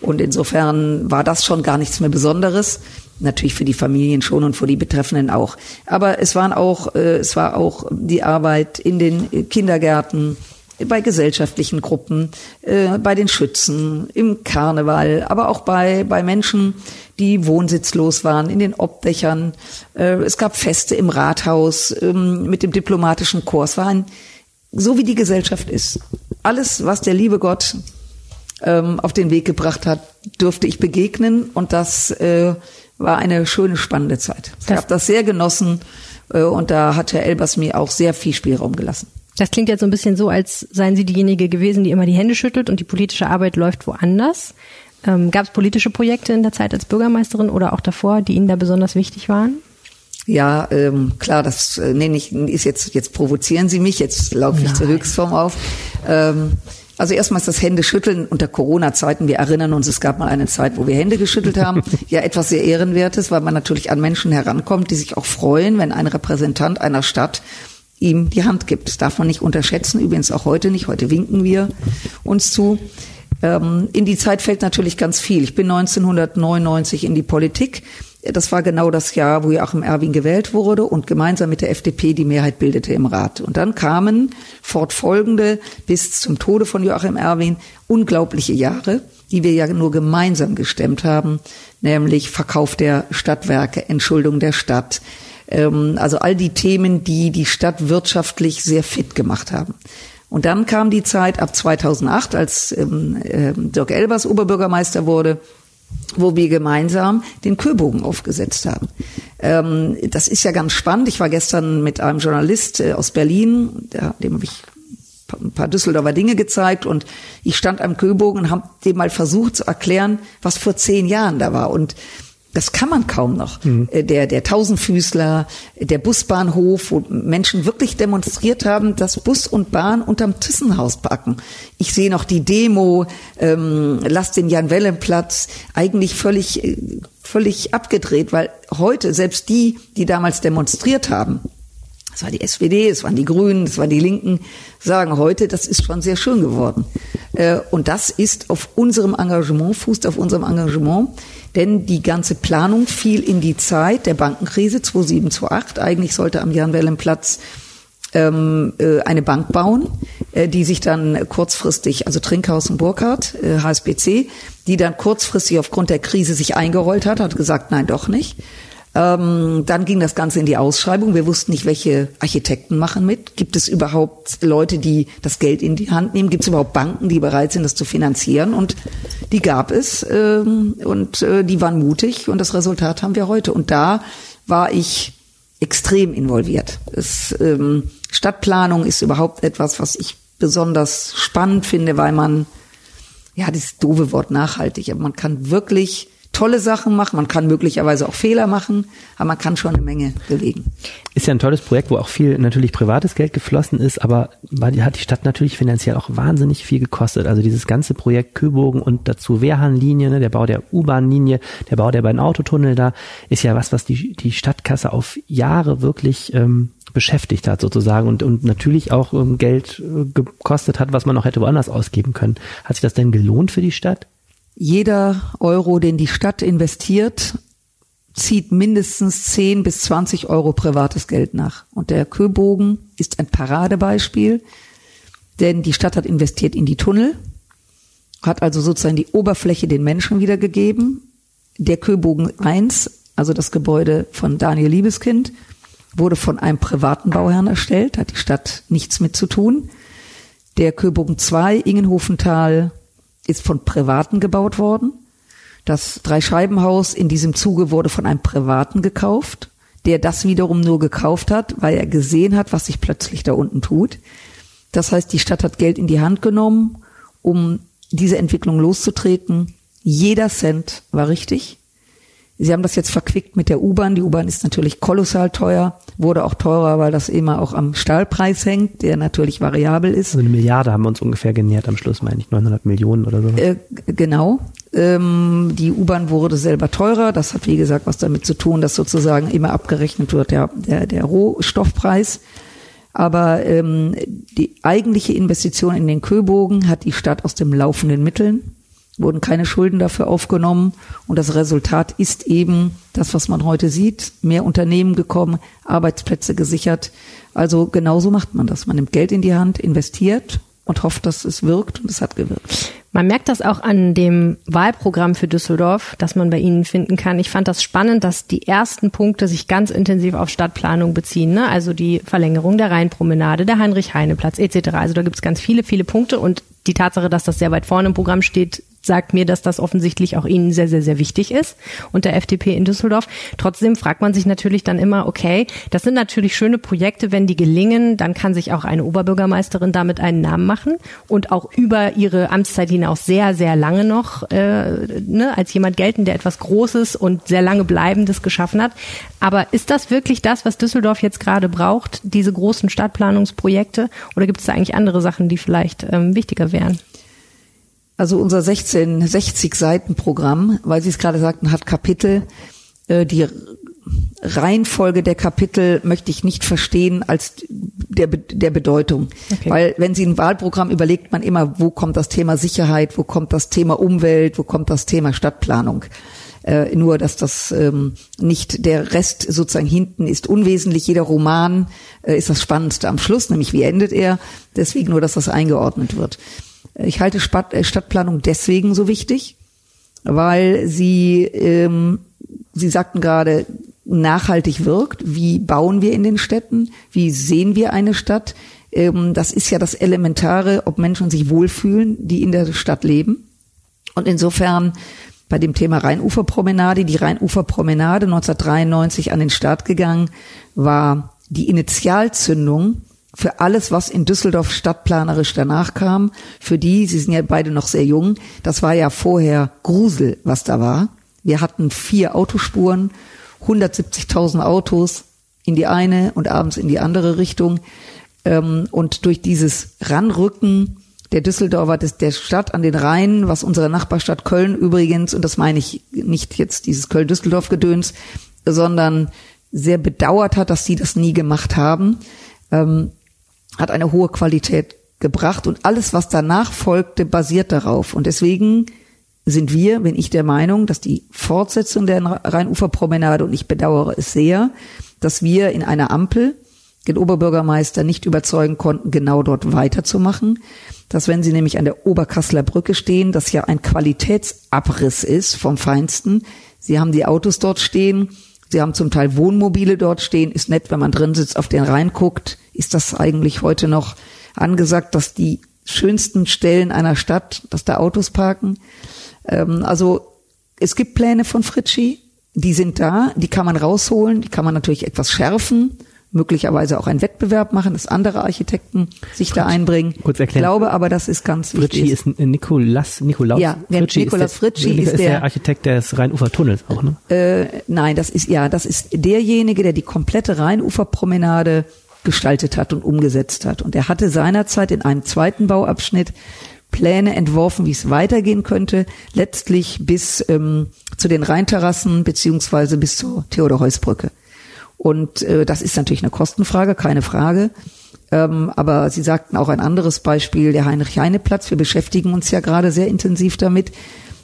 Und insofern war das schon gar nichts mehr Besonderes natürlich für die Familien schon und für die Betreffenden auch. Aber es waren auch, äh, es war auch die Arbeit in den Kindergärten, bei gesellschaftlichen Gruppen, äh, bei den Schützen, im Karneval, aber auch bei, bei Menschen, die wohnsitzlos waren, in den Obdächern. Äh, es gab Feste im Rathaus ähm, mit dem diplomatischen Kurs. War ein, so wie die Gesellschaft ist. Alles, was der liebe Gott ähm, auf den Weg gebracht hat, durfte ich begegnen und das äh, war eine schöne, spannende Zeit. Ich habe das sehr genossen äh, und da hat Herr Elbers mir auch sehr viel Spielraum gelassen. Das klingt jetzt so ein bisschen so, als seien Sie diejenige gewesen, die immer die Hände schüttelt und die politische Arbeit läuft woanders. Ähm, Gab es politische Projekte in der Zeit als Bürgermeisterin oder auch davor, die Ihnen da besonders wichtig waren? Ja, ähm, klar, das äh, nenne ich, ist jetzt, jetzt provozieren Sie mich, jetzt laufe ich zur Höchstform auf. Ähm, also erstmal ist das Händeschütteln unter Corona-Zeiten. Wir erinnern uns, es gab mal eine Zeit, wo wir Hände geschüttelt haben. ja, etwas sehr Ehrenwertes, weil man natürlich an Menschen herankommt, die sich auch freuen, wenn ein Repräsentant einer Stadt ihm die Hand gibt. Das darf man nicht unterschätzen, übrigens auch heute nicht. Heute winken wir uns zu. Ähm, in die Zeit fällt natürlich ganz viel. Ich bin 1999 in die Politik. Das war genau das Jahr, wo Joachim Erwin gewählt wurde und gemeinsam mit der FDP die Mehrheit bildete im Rat. Und dann kamen fortfolgende bis zum Tode von Joachim Erwin unglaubliche Jahre, die wir ja nur gemeinsam gestemmt haben, nämlich Verkauf der Stadtwerke, Entschuldung der Stadt, ähm, also all die Themen, die die Stadt wirtschaftlich sehr fit gemacht haben. Und dann kam die Zeit ab 2008, als ähm, äh, Dirk Elbers Oberbürgermeister wurde, wo wir gemeinsam den Köbogen aufgesetzt haben. Ähm, das ist ja ganz spannend. Ich war gestern mit einem Journalist äh, aus Berlin, der, dem habe ich ein paar Düsseldorfer Dinge gezeigt und ich stand am Köbogen und habe dem mal versucht zu erklären, was vor zehn Jahren da war. Und das kann man kaum noch. Mhm. Äh, der, der Tausendfüßler, der Busbahnhof, wo Menschen wirklich demonstriert haben, dass Bus und Bahn unterm Tissenhaus packen. Ich sehe noch die Demo, ähm, lasst den Jan-Wellen-Platz, eigentlich völlig, äh, völlig abgedreht, weil heute selbst die, die damals demonstriert haben, es war die SPD, es waren die Grünen, es waren die Linken, sagen heute, das ist schon sehr schön geworden. Äh, und das ist auf unserem Engagement, fußt auf unserem Engagement. Denn die ganze Planung fiel in die Zeit der Bankenkrise 2007, 2008. Eigentlich sollte am Jan-Wellen-Platz ähm, äh, eine Bank bauen, äh, die sich dann kurzfristig, also Trinkhaus und Burkhardt, äh, HSBC, die dann kurzfristig aufgrund der Krise sich eingerollt hat, hat gesagt, nein, doch nicht. Ähm, dann ging das Ganze in die Ausschreibung. Wir wussten nicht, welche Architekten machen mit. Gibt es überhaupt Leute, die das Geld in die Hand nehmen? Gibt es überhaupt Banken, die bereit sind, das zu finanzieren? Und die gab es ähm, und äh, die waren mutig und das Resultat haben wir heute. Und da war ich extrem involviert. Es, ähm, Stadtplanung ist überhaupt etwas, was ich besonders spannend finde, weil man, ja, das doofe Wort nachhaltig, aber man kann wirklich tolle Sachen machen, man kann möglicherweise auch Fehler machen, aber man kann schon eine Menge bewegen. Ist ja ein tolles Projekt, wo auch viel natürlich privates Geld geflossen ist, aber hat die Stadt natürlich finanziell auch wahnsinnig viel gekostet. Also dieses ganze Projekt Köbogen und dazu Wehrhahnlinie, ne, der Bau der U-Bahn-Linie, der Bau der beiden Autotunnel da, ist ja was, was die, die Stadtkasse auf Jahre wirklich ähm, beschäftigt hat sozusagen und, und natürlich auch ähm, Geld äh, gekostet hat, was man auch hätte woanders ausgeben können. Hat sich das denn gelohnt für die Stadt? Jeder Euro, den die Stadt investiert, zieht mindestens 10 bis 20 Euro privates Geld nach. Und der Köbogen ist ein Paradebeispiel, denn die Stadt hat investiert in die Tunnel, hat also sozusagen die Oberfläche den Menschen wiedergegeben. Der Köbogen 1, also das Gebäude von Daniel Liebeskind, wurde von einem privaten Bauherrn erstellt, hat die Stadt nichts mit zu tun. Der Köbogen 2, Ingenhofenthal, ist von Privaten gebaut worden. Das Dreischeibenhaus in diesem Zuge wurde von einem Privaten gekauft, der das wiederum nur gekauft hat, weil er gesehen hat, was sich plötzlich da unten tut. Das heißt, die Stadt hat Geld in die Hand genommen, um diese Entwicklung loszutreten. Jeder Cent war richtig. Sie haben das jetzt verquickt mit der U-Bahn. Die U-Bahn ist natürlich kolossal teuer, wurde auch teurer, weil das immer auch am Stahlpreis hängt, der natürlich variabel ist. Also eine Milliarde haben wir uns ungefähr genährt am Schluss, meine ich, 900 Millionen oder so. Äh, genau. Ähm, die U-Bahn wurde selber teurer. Das hat, wie gesagt, was damit zu tun, dass sozusagen immer abgerechnet wird der, der, der Rohstoffpreis. Aber ähm, die eigentliche Investition in den Köbogen hat die Stadt aus den laufenden Mitteln wurden keine Schulden dafür aufgenommen. Und das Resultat ist eben das, was man heute sieht. Mehr Unternehmen gekommen, Arbeitsplätze gesichert. Also genauso macht man das. Man nimmt Geld in die Hand, investiert und hofft, dass es wirkt und es hat gewirkt. Man merkt das auch an dem Wahlprogramm für Düsseldorf, das man bei Ihnen finden kann. Ich fand das spannend, dass die ersten Punkte sich ganz intensiv auf Stadtplanung beziehen. Ne? Also die Verlängerung der Rheinpromenade, der Heinrich-Heine-Platz etc. Also da gibt es ganz viele, viele Punkte und die Tatsache, dass das sehr weit vorne im Programm steht, sagt mir, dass das offensichtlich auch Ihnen sehr, sehr, sehr wichtig ist und der FDP in Düsseldorf. Trotzdem fragt man sich natürlich dann immer, okay, das sind natürlich schöne Projekte, wenn die gelingen, dann kann sich auch eine Oberbürgermeisterin damit einen Namen machen und auch über ihre Amtszeit hinaus sehr, sehr lange noch äh, ne, als jemand gelten, der etwas Großes und sehr lange Bleibendes geschaffen hat. Aber ist das wirklich das, was Düsseldorf jetzt gerade braucht, diese großen Stadtplanungsprojekte? Oder gibt es da eigentlich andere Sachen, die vielleicht ähm, wichtiger wären? Also unser 1660 Seiten Programm, weil Sie es gerade sagten, hat Kapitel. Äh, die Reihenfolge der Kapitel möchte ich nicht verstehen als der, der Bedeutung. Okay. Weil wenn Sie ein Wahlprogramm überlegt man immer, wo kommt das Thema Sicherheit, wo kommt das Thema Umwelt, wo kommt das Thema Stadtplanung. Äh, nur, dass das ähm, nicht der Rest sozusagen hinten ist unwesentlich. Jeder Roman äh, ist das Spannendste am Schluss, nämlich wie endet er. Deswegen nur, dass das eingeordnet wird. Ich halte äh, Stadtplanung deswegen so wichtig, weil sie, ähm, Sie sagten gerade, nachhaltig wirkt. Wie bauen wir in den Städten? Wie sehen wir eine Stadt? Ähm, das ist ja das Elementare, ob Menschen sich wohlfühlen, die in der Stadt leben. Und insofern bei dem Thema Rheinuferpromenade, die Rheinuferpromenade 1993 an den Start gegangen, war die Initialzündung für alles, was in Düsseldorf stadtplanerisch danach kam, für die, Sie sind ja beide noch sehr jung, das war ja vorher Grusel, was da war. Wir hatten vier Autospuren, 170.000 Autos in die eine und abends in die andere Richtung. Ähm, und durch dieses Ranrücken der Düsseldorfer, der Stadt an den Rhein, was unsere Nachbarstadt Köln übrigens, und das meine ich nicht jetzt dieses Köln-Düsseldorf-Gedöns, sondern sehr bedauert hat, dass sie das nie gemacht haben, ähm, hat eine hohe Qualität gebracht und alles, was danach folgte, basiert darauf. Und deswegen sind wir, bin ich der Meinung, dass die Fortsetzung der Rheinuferpromenade, und ich bedauere es sehr, dass wir in einer Ampel den Oberbürgermeister nicht überzeugen konnten, genau dort weiterzumachen. Dass wenn Sie nämlich an der Oberkasseler Brücke stehen, das ja ein Qualitätsabriss ist vom Feinsten. Sie haben die Autos dort stehen, Sie haben zum Teil Wohnmobile dort stehen. Ist nett, wenn man drin sitzt, auf den Rhein guckt. Ist das eigentlich heute noch angesagt, dass die schönsten Stellen einer Stadt, dass da Autos parken? Ähm, also es gibt Pläne von Fritschi, die sind da, die kann man rausholen, die kann man natürlich etwas schärfen möglicherweise auch einen Wettbewerb machen, dass andere Architekten sich Fritsch, da einbringen. Kurz erklären. Ich glaube aber, das ist ganz Fritschi wichtig. ist Nikolaus, Nikolaus ja, Fritschi Nikolaus Fritschi ist, der, ist, der, der Architekt des Rheinufertunnels auch, ne? Äh, nein, das ist, ja, das ist derjenige, der die komplette Rheinuferpromenade gestaltet hat und umgesetzt hat. Und er hatte seinerzeit in einem zweiten Bauabschnitt Pläne entworfen, wie es weitergehen könnte, letztlich bis ähm, zu den Rheinterrassen beziehungsweise bis zur Theodor-Heuss-Brücke. Und äh, das ist natürlich eine Kostenfrage, keine Frage. Ähm, aber Sie sagten auch ein anderes Beispiel, der Heinrich-Heine-Platz. Wir beschäftigen uns ja gerade sehr intensiv damit.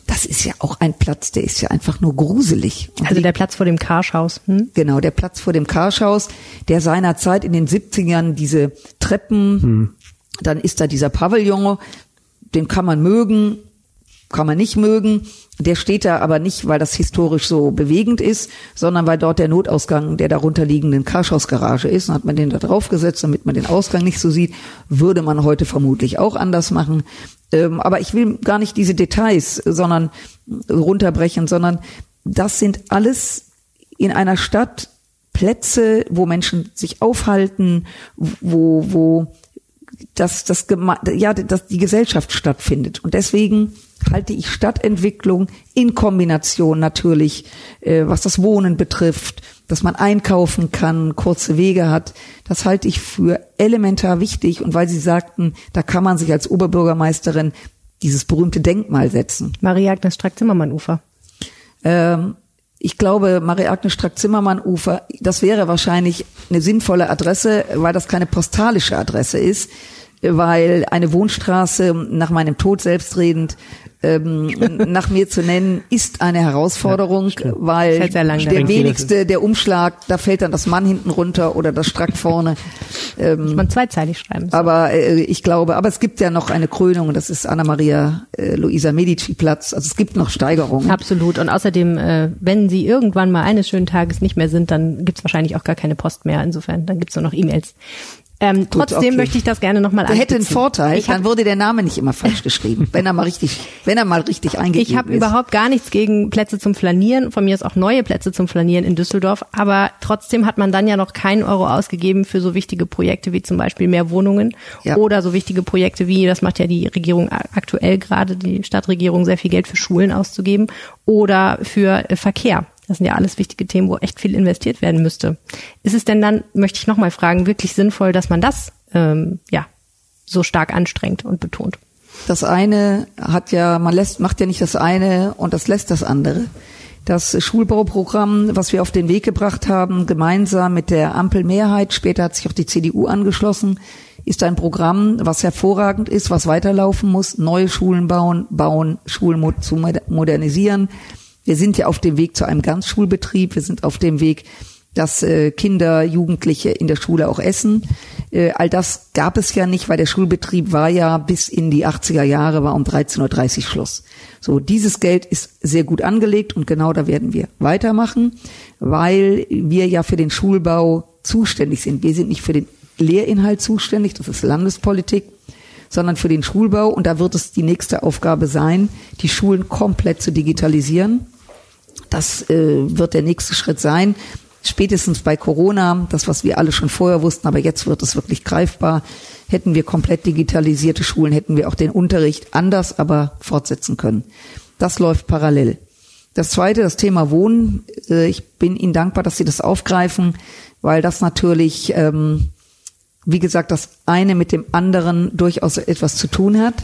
Das ist ja auch ein Platz, der ist ja einfach nur gruselig. Und also der Platz vor dem Karschhaus. Hm? Genau, der Platz vor dem Karschhaus, der seinerzeit in den 70ern diese Treppen, hm. dann ist da dieser Pavillon, den kann man mögen, kann man nicht mögen. Der steht da aber nicht, weil das historisch so bewegend ist, sondern weil dort der Notausgang der darunter liegenden Karschhausgarage ist. Und hat man den da draufgesetzt, damit man den Ausgang nicht so sieht, würde man heute vermutlich auch anders machen. Ähm, aber ich will gar nicht diese Details, sondern runterbrechen, sondern das sind alles in einer Stadt Plätze, wo Menschen sich aufhalten, wo, wo das, das, ja, dass die Gesellschaft stattfindet. Und deswegen halte ich Stadtentwicklung in Kombination natürlich, äh, was das Wohnen betrifft, dass man einkaufen kann, kurze Wege hat, das halte ich für elementar wichtig. Und weil Sie sagten, da kann man sich als Oberbürgermeisterin dieses berühmte Denkmal setzen. Marie-Agnes Strack-Zimmermann-Ufer. Ähm, ich glaube, Marie-Agnes Strack-Zimmermann-Ufer, das wäre wahrscheinlich eine sinnvolle Adresse, weil das keine postalische Adresse ist weil eine Wohnstraße nach meinem Tod selbstredend ähm, nach mir zu nennen, ist eine Herausforderung, ja, weil der wenigste, der Umschlag, da fällt dann das Mann hinten runter oder das Strack vorne. Ähm, man zweizeilig schreiben. So. Aber äh, ich glaube, aber es gibt ja noch eine Krönung, das ist Anna Maria äh, Luisa Medici Platz. Also es gibt noch Steigerungen. Absolut. Und außerdem, äh, wenn Sie irgendwann mal eines schönen Tages nicht mehr sind, dann gibt's wahrscheinlich auch gar keine Post mehr. Insofern, dann gibt's nur noch E-Mails. Ähm, Gut, trotzdem okay. möchte ich das gerne nochmal Der hätte einen. Vorteil, Ich hab- dann wurde der Name nicht immer falsch geschrieben, wenn er mal richtig, wenn er mal richtig eingegeben Ich habe ist. überhaupt gar nichts gegen Plätze zum Flanieren. Von mir ist auch neue Plätze zum Flanieren in Düsseldorf. Aber trotzdem hat man dann ja noch keinen Euro ausgegeben für so wichtige Projekte wie zum Beispiel mehr Wohnungen Ja. oder so wichtige Projekte wie, das macht ja die Regierung aktuell gerade, die Stadtregierung, sehr viel Geld für Schulen auszugeben oder für äh, Verkehr. Das sind ja alles wichtige Themen, wo echt viel investiert werden müsste. Ist es denn dann, möchte ich nochmal fragen, wirklich sinnvoll, dass man das ähm, ja so stark anstrengt und betont? Das eine hat ja, man lässt, macht ja nicht das eine und das lässt das andere. Das Schulbauprogramm, was wir auf den Weg gebracht haben, gemeinsam mit der Ampelmehrheit, später hat sich auch die CDU angeschlossen, ist ein Programm, was hervorragend ist, was weiterlaufen muss, neue Schulen bauen, bauen, Schulen zu moder- modernisieren. Wir sind ja auf dem Weg zu einem Ganzschulbetrieb, wir sind auf dem Weg, dass äh, Kinder, Jugendliche in der Schule auch essen. Äh, all das gab es ja nicht, weil der Schulbetrieb war ja bis in die 80er Jahre, war um 13.30 Uhr Schluss. So, dieses Geld ist sehr gut angelegt und genau da werden wir weitermachen, weil wir ja für den Schulbau zuständig sind. Wir sind nicht für den Lehrinhalt zuständig, das ist Landespolitik, sondern für den Schulbau und da wird es die nächste Aufgabe sein, die Schulen komplett zu digitalisieren. Das äh, wird der nächste Schritt sein. Spätestens bei Corona, das, was wir alle schon vorher wussten, aber jetzt wird es wirklich greifbar. Hätten wir komplett digitalisierte Schulen, hätten wir auch den Unterricht anders, aber fortsetzen können. Das läuft parallel. Das zweite, das Thema Wohnen. Äh, ich bin Ihnen dankbar, dass Sie das aufgreifen, weil das natürlich, ähm, wie gesagt, das eine mit dem anderen durchaus etwas zu tun hat,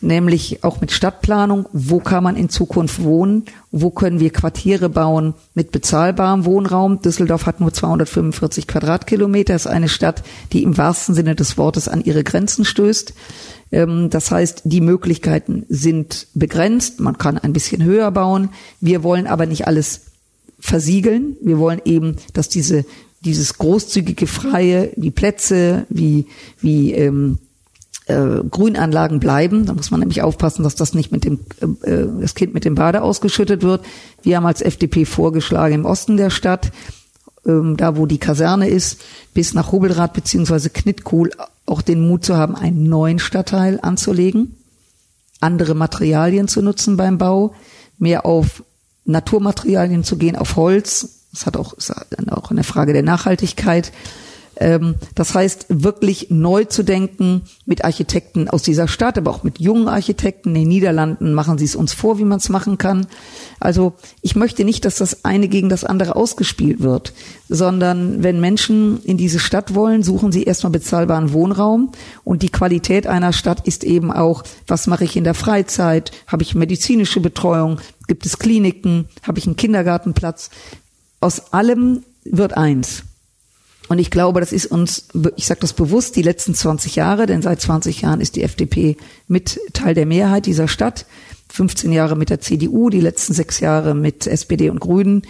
nämlich auch mit Stadtplanung. Wo kann man in Zukunft wohnen? Wo können wir Quartiere bauen mit bezahlbarem Wohnraum? Düsseldorf hat nur 245 Quadratkilometer, ist eine Stadt, die im wahrsten Sinne des Wortes an ihre Grenzen stößt. Ähm, Das heißt, die Möglichkeiten sind begrenzt. Man kann ein bisschen höher bauen. Wir wollen aber nicht alles versiegeln. Wir wollen eben, dass diese dieses großzügige Freie, wie Plätze, wie wie ähm, äh, Grünanlagen bleiben. Da muss man nämlich aufpassen, dass das nicht mit dem äh, äh, das Kind mit dem Bade ausgeschüttet wird. Wir haben als FDP vorgeschlagen im Osten der Stadt, ähm, da wo die Kaserne ist, bis nach Hubelrath beziehungsweise Knittkuhl auch den Mut zu haben, einen neuen Stadtteil anzulegen, andere Materialien zu nutzen beim Bau, mehr auf Naturmaterialien zu gehen, auf Holz. Das hat auch, ist auch eine Frage der Nachhaltigkeit. Ähm, Das heißt, wirklich neu zu denken mit Architekten aus dieser Stadt, aber auch mit jungen Architekten. In den Niederlanden machen sie es uns vor, wie man es machen kann. Also ich möchte nicht, dass das eine gegen das andere ausgespielt wird, sondern wenn Menschen in diese Stadt wollen, suchen sie erstmal bezahlbaren Wohnraum. Und die Qualität einer Stadt ist eben auch, was mache ich in der Freizeit? Habe ich medizinische Betreuung? Gibt es Kliniken? Habe ich einen Kindergartenplatz? Aus allem wird eins. Und ich glaube, das ist uns, ich sage das bewusst, die letzten 20 Jahre, denn seit 20 Jahren ist die FDP mit Teil der Mehrheit dieser Stadt, 15 Jahre mit der CDU, die letzten sechs Jahre mit SPD und Grünen,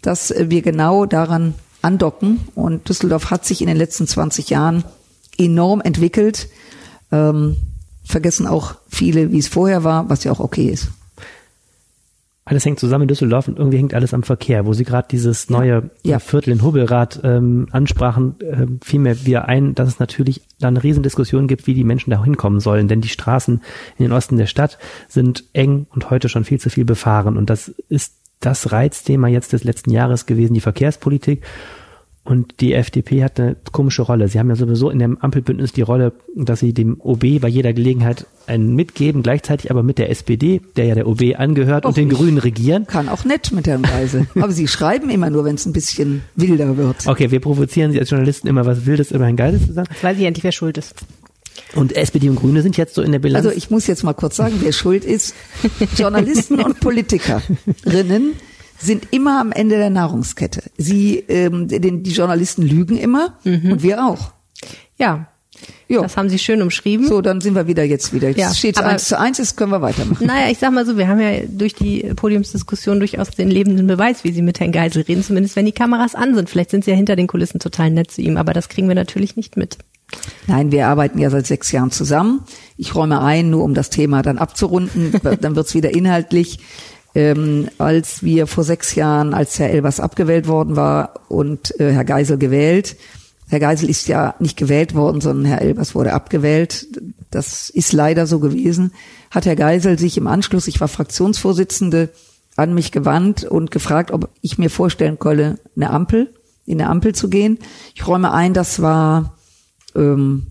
dass wir genau daran andocken. Und Düsseldorf hat sich in den letzten 20 Jahren enorm entwickelt. Ähm, vergessen auch viele, wie es vorher war, was ja auch okay ist. Alles hängt zusammen in Düsseldorf und irgendwie hängt alles am Verkehr. Wo Sie gerade dieses neue Ja. äh, Viertel in Hubbelrad ähm, ansprachen, äh, fiel mir wieder ein, dass es natürlich da eine Riesendiskussion gibt, wie die Menschen da hinkommen sollen. Denn die Straßen in den Osten der Stadt sind eng und heute schon viel zu viel befahren. Und das ist das Reizthema jetzt des letzten Jahres gewesen, die Verkehrspolitik. Und die FDP hat eine komische Rolle. Sie haben ja sowieso in dem Ampelbündnis die Rolle, dass sie dem OB bei jeder Gelegenheit einen mitgeben, gleichzeitig aber mit der SPD, der ja der OB angehört, Och, und den Grünen regieren. Kann auch nett mit Herrn Geisel. Aber sie schreiben immer nur, wenn es ein bisschen wilder wird. Okay, wir provozieren Sie als Journalisten immer was Wildes über Herrn Geisel zu sagen. Jetzt weiß ich endlich, wer schuld ist. Und SPD und Grüne sind jetzt so in der Bilanz. Also ich muss jetzt mal kurz sagen, wer schuld ist. Journalisten und Politikerinnen sind immer am Ende der Nahrungskette. Sie, ähm, den, die Journalisten lügen immer und wir auch. Ja, Jo. das haben Sie schön umschrieben. So, dann sind wir wieder jetzt wieder. Jetzt Ja, steht eins zu eins, jetzt können wir weitermachen. Naja, ich sag mal so, wir haben ja durch die Podiumsdiskussion durchaus den lebenden Beweis, wie Sie mit Herrn Geisel reden, zumindest wenn die Kameras an sind. Vielleicht sind Sie ja hinter den Kulissen total nett zu ihm, aber das kriegen wir natürlich nicht mit. Nein, wir arbeiten ja seit sechs Jahren zusammen. Ich räume ein, nur um das Thema dann abzurunden, dann wird's wieder inhaltlich. Ähm, als wir vor sechs Jahren, als Herr Elbers abgewählt worden war und äh, Herr Geisel gewählt, Herr Geisel ist ja nicht gewählt worden, sondern Herr Elbers wurde abgewählt. Das ist leider so gewesen. Hat Herr Geisel sich im Anschluss, ich war Fraktionsvorsitzende, an mich gewandt und gefragt, ob ich mir vorstellen könnte, eine Ampel, in eine Ampel zu gehen. Ich räume ein, das war, ähm,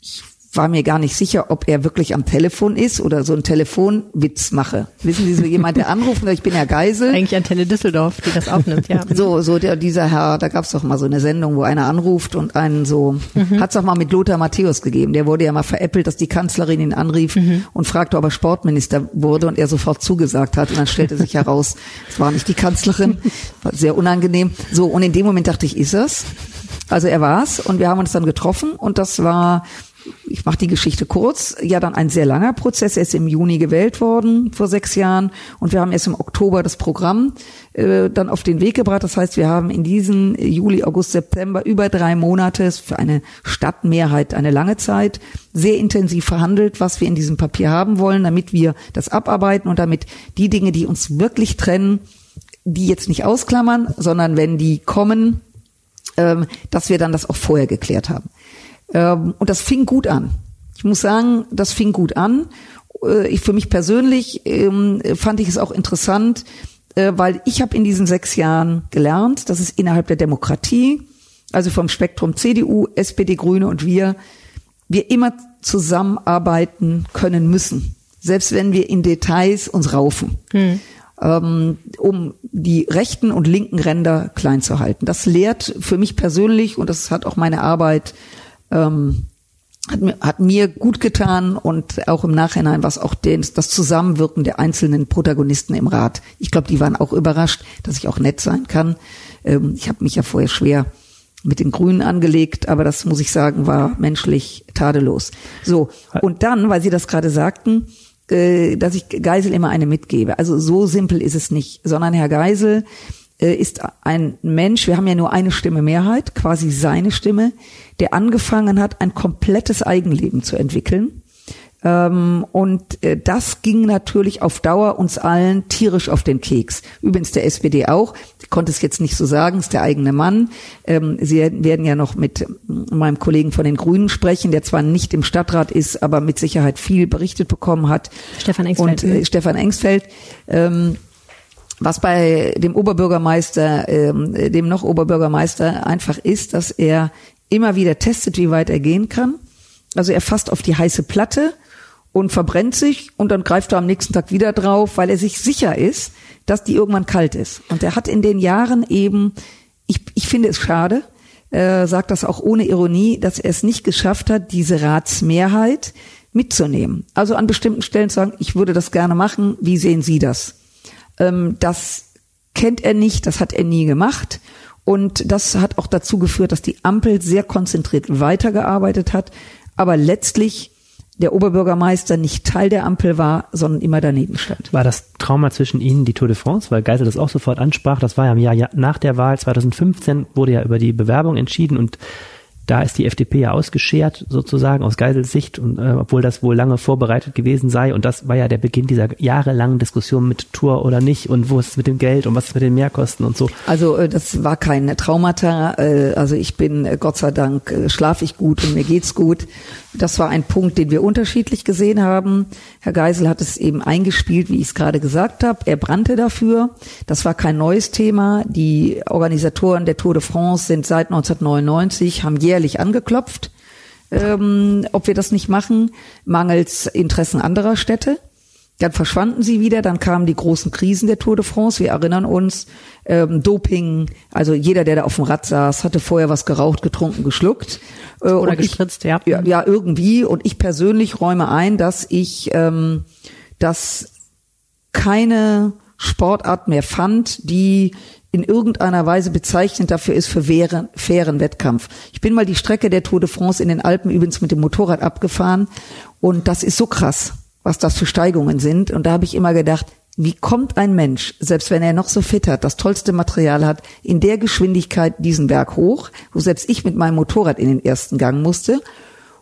ich war mir gar nicht sicher, ob er wirklich am Telefon ist oder so einen Telefonwitz mache. Wissen Sie, so jemand, der anruft, ich bin Herr Geisel. Eigentlich Antenne Düsseldorf, die das aufnimmt, ja. So, so der, dieser Herr, da gab's doch mal so eine Sendung, wo einer anruft und einen so, mhm. hat's auch mal mit Lothar Matthäus gegeben. Der wurde ja mal veräppelt, dass die Kanzlerin ihn anrief mhm. und fragte, ob er Sportminister wurde und er sofort zugesagt hat. Und dann stellte sich heraus, es war nicht die Kanzlerin. War sehr unangenehm. So, und in dem Moment dachte ich, ist es? Also er war's und wir haben uns dann getroffen und das war ich mache die Geschichte kurz, ja dann ein sehr langer Prozess. Er ist im Juni gewählt worden, vor sechs Jahren. Und wir haben erst im Oktober das Programm äh, dann auf den Weg gebracht. Das heißt, wir haben in diesen Juli, August, September über drei Monate für eine Stadtmehrheit eine lange Zeit sehr intensiv verhandelt, was wir in diesem Papier haben wollen, damit wir das abarbeiten und damit die Dinge, die uns wirklich trennen, die jetzt nicht ausklammern, sondern wenn die kommen, ähm, dass wir dann das auch vorher geklärt haben. Ähm, und das fing gut an. Ich muss sagen, das fing gut an. Äh, ich, für mich persönlich ähm, fand ich es auch interessant, äh, weil ich habe in diesen sechs Jahren gelernt, dass es innerhalb der Demokratie, also vom Spektrum CDU, SPD, Grüne und wir, wir immer zusammenarbeiten können müssen, selbst wenn wir in Details uns raufen, hm. ähm, um die rechten und linken Ränder klein zu halten. Das lehrt für mich persönlich und das hat auch meine Arbeit ähm, hat, mir, hat mir gut getan und auch im Nachhinein was auch den, das Zusammenwirken der einzelnen Protagonisten im Rat. Ich glaube, die waren auch überrascht, dass ich auch nett sein kann. Ähm, ich habe mich ja vorher schwer mit den Grünen angelegt, aber das muss ich sagen, war menschlich tadellos. So, und dann, weil Sie das gerade sagten, äh, dass ich Geisel immer eine mitgebe. Also so simpel ist es nicht, sondern Herr Geisel äh, ist ein Mensch, wir haben ja nur eine Stimme Mehrheit, quasi seine Stimme, der angefangen hat, ein komplettes Eigenleben zu entwickeln. Ähm, und äh, das ging natürlich auf Dauer uns allen tierisch auf den Keks. Übrigens der SPD auch. Ich konnte es jetzt nicht so sagen, ist der eigene Mann. Ähm, Sie werden ja noch mit meinem Kollegen von den Grünen sprechen, der zwar nicht im Stadtrat ist, aber mit Sicherheit viel berichtet bekommen hat. Stefan Engsfeld. Und äh, Stefan Engsfeld. Ähm, was bei dem Oberbürgermeister, ähm, dem noch Oberbürgermeister einfach ist, dass er immer wieder testet, wie weit er gehen kann. Also er fasst auf die heiße Platte und verbrennt sich und dann greift er am nächsten Tag wieder drauf, weil er sich sicher ist, dass die irgendwann kalt ist. Und er hat in den Jahren eben, ich, ich finde es schade, äh, sagt das auch ohne Ironie, dass er es nicht geschafft hat, diese Ratsmehrheit mitzunehmen. Also an bestimmten Stellen zu sagen, ich würde das gerne machen, wie sehen Sie das? Ähm, das kennt er nicht, das hat er nie gemacht. Und das hat auch dazu geführt, dass die Ampel sehr konzentriert weitergearbeitet hat, aber letztlich der Oberbürgermeister nicht Teil der Ampel war, sondern immer daneben stand. War das Trauma zwischen Ihnen die Tour de France, weil Geisel das auch sofort ansprach? Das war ja im Jahr nach der Wahl 2015, wurde ja über die Bewerbung entschieden und da ist die FDP ja ausgeschert, sozusagen aus Geisels Sicht, und, äh, obwohl das wohl lange vorbereitet gewesen sei. Und das war ja der Beginn dieser jahrelangen Diskussion mit Tour oder nicht und wo ist es mit dem Geld und was ist mit den Mehrkosten und so. Also äh, das war kein Traumata. Äh, also ich bin, äh, Gott sei Dank, schlafe ich gut und mir geht's gut. Das war ein Punkt, den wir unterschiedlich gesehen haben. Herr Geisel hat es eben eingespielt, wie ich es gerade gesagt habe. Er brannte dafür. Das war kein neues Thema. Die Organisatoren der Tour de France sind seit 1999, haben jährlich angeklopft, ähm, ob wir das nicht machen, mangels Interessen anderer Städte. Dann verschwanden sie wieder, dann kamen die großen Krisen der Tour de France. Wir erinnern uns, ähm, Doping, also jeder, der da auf dem Rad saß, hatte vorher was geraucht, getrunken, geschluckt. Äh, Oder gespritzt, ich, ja. ja. Irgendwie. Und ich persönlich räume ein, dass ich ähm, dass keine Sportart mehr fand, die in irgendeiner Weise bezeichnend dafür ist für fairen, fairen Wettkampf. Ich bin mal die Strecke der Tour de France in den Alpen übrigens mit dem Motorrad abgefahren und das ist so krass was das für Steigungen sind. Und da habe ich immer gedacht, wie kommt ein Mensch, selbst wenn er noch so fit hat, das tollste Material hat, in der Geschwindigkeit diesen Berg hoch, wo selbst ich mit meinem Motorrad in den ersten Gang musste?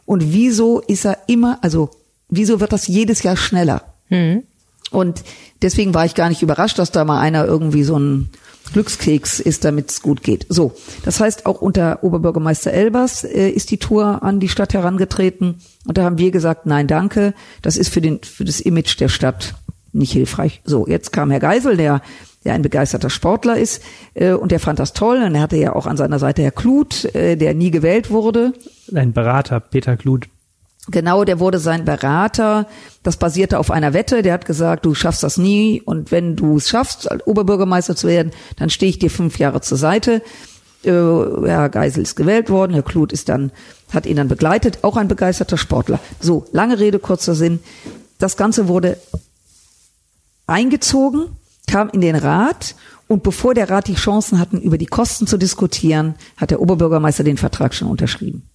Und wieso ist er immer, also wieso wird das jedes Jahr schneller? Mhm. Und deswegen war ich gar nicht überrascht, dass da mal einer irgendwie so ein Glückskeks ist, damit es gut geht. So, das heißt, auch unter Oberbürgermeister Elbers äh, ist die Tour an die Stadt herangetreten und da haben wir gesagt, nein, danke, das ist für, den, für das Image der Stadt nicht hilfreich. So, jetzt kam Herr Geisel, der der ein begeisterter Sportler ist äh, und der fand das toll und er hatte ja auch an seiner Seite Herr Kluth, äh, der nie gewählt wurde. Ein Berater, Peter Kluth. Genau, der wurde sein Berater. Das basierte auf einer Wette. Der hat gesagt, du schaffst das nie und wenn du es schaffst, Oberbürgermeister zu werden, dann stehe ich dir fünf Jahre zur Seite. Äh, Herr Geisel ist gewählt worden, Herr Kluth ist dann, hat ihn dann begleitet, auch ein begeisterter Sportler. So, lange Rede, kurzer Sinn. Das Ganze wurde eingezogen, kam in den Rat und bevor der Rat die Chancen hatten, über die Kosten zu diskutieren, hat der Oberbürgermeister den Vertrag schon unterschrieben.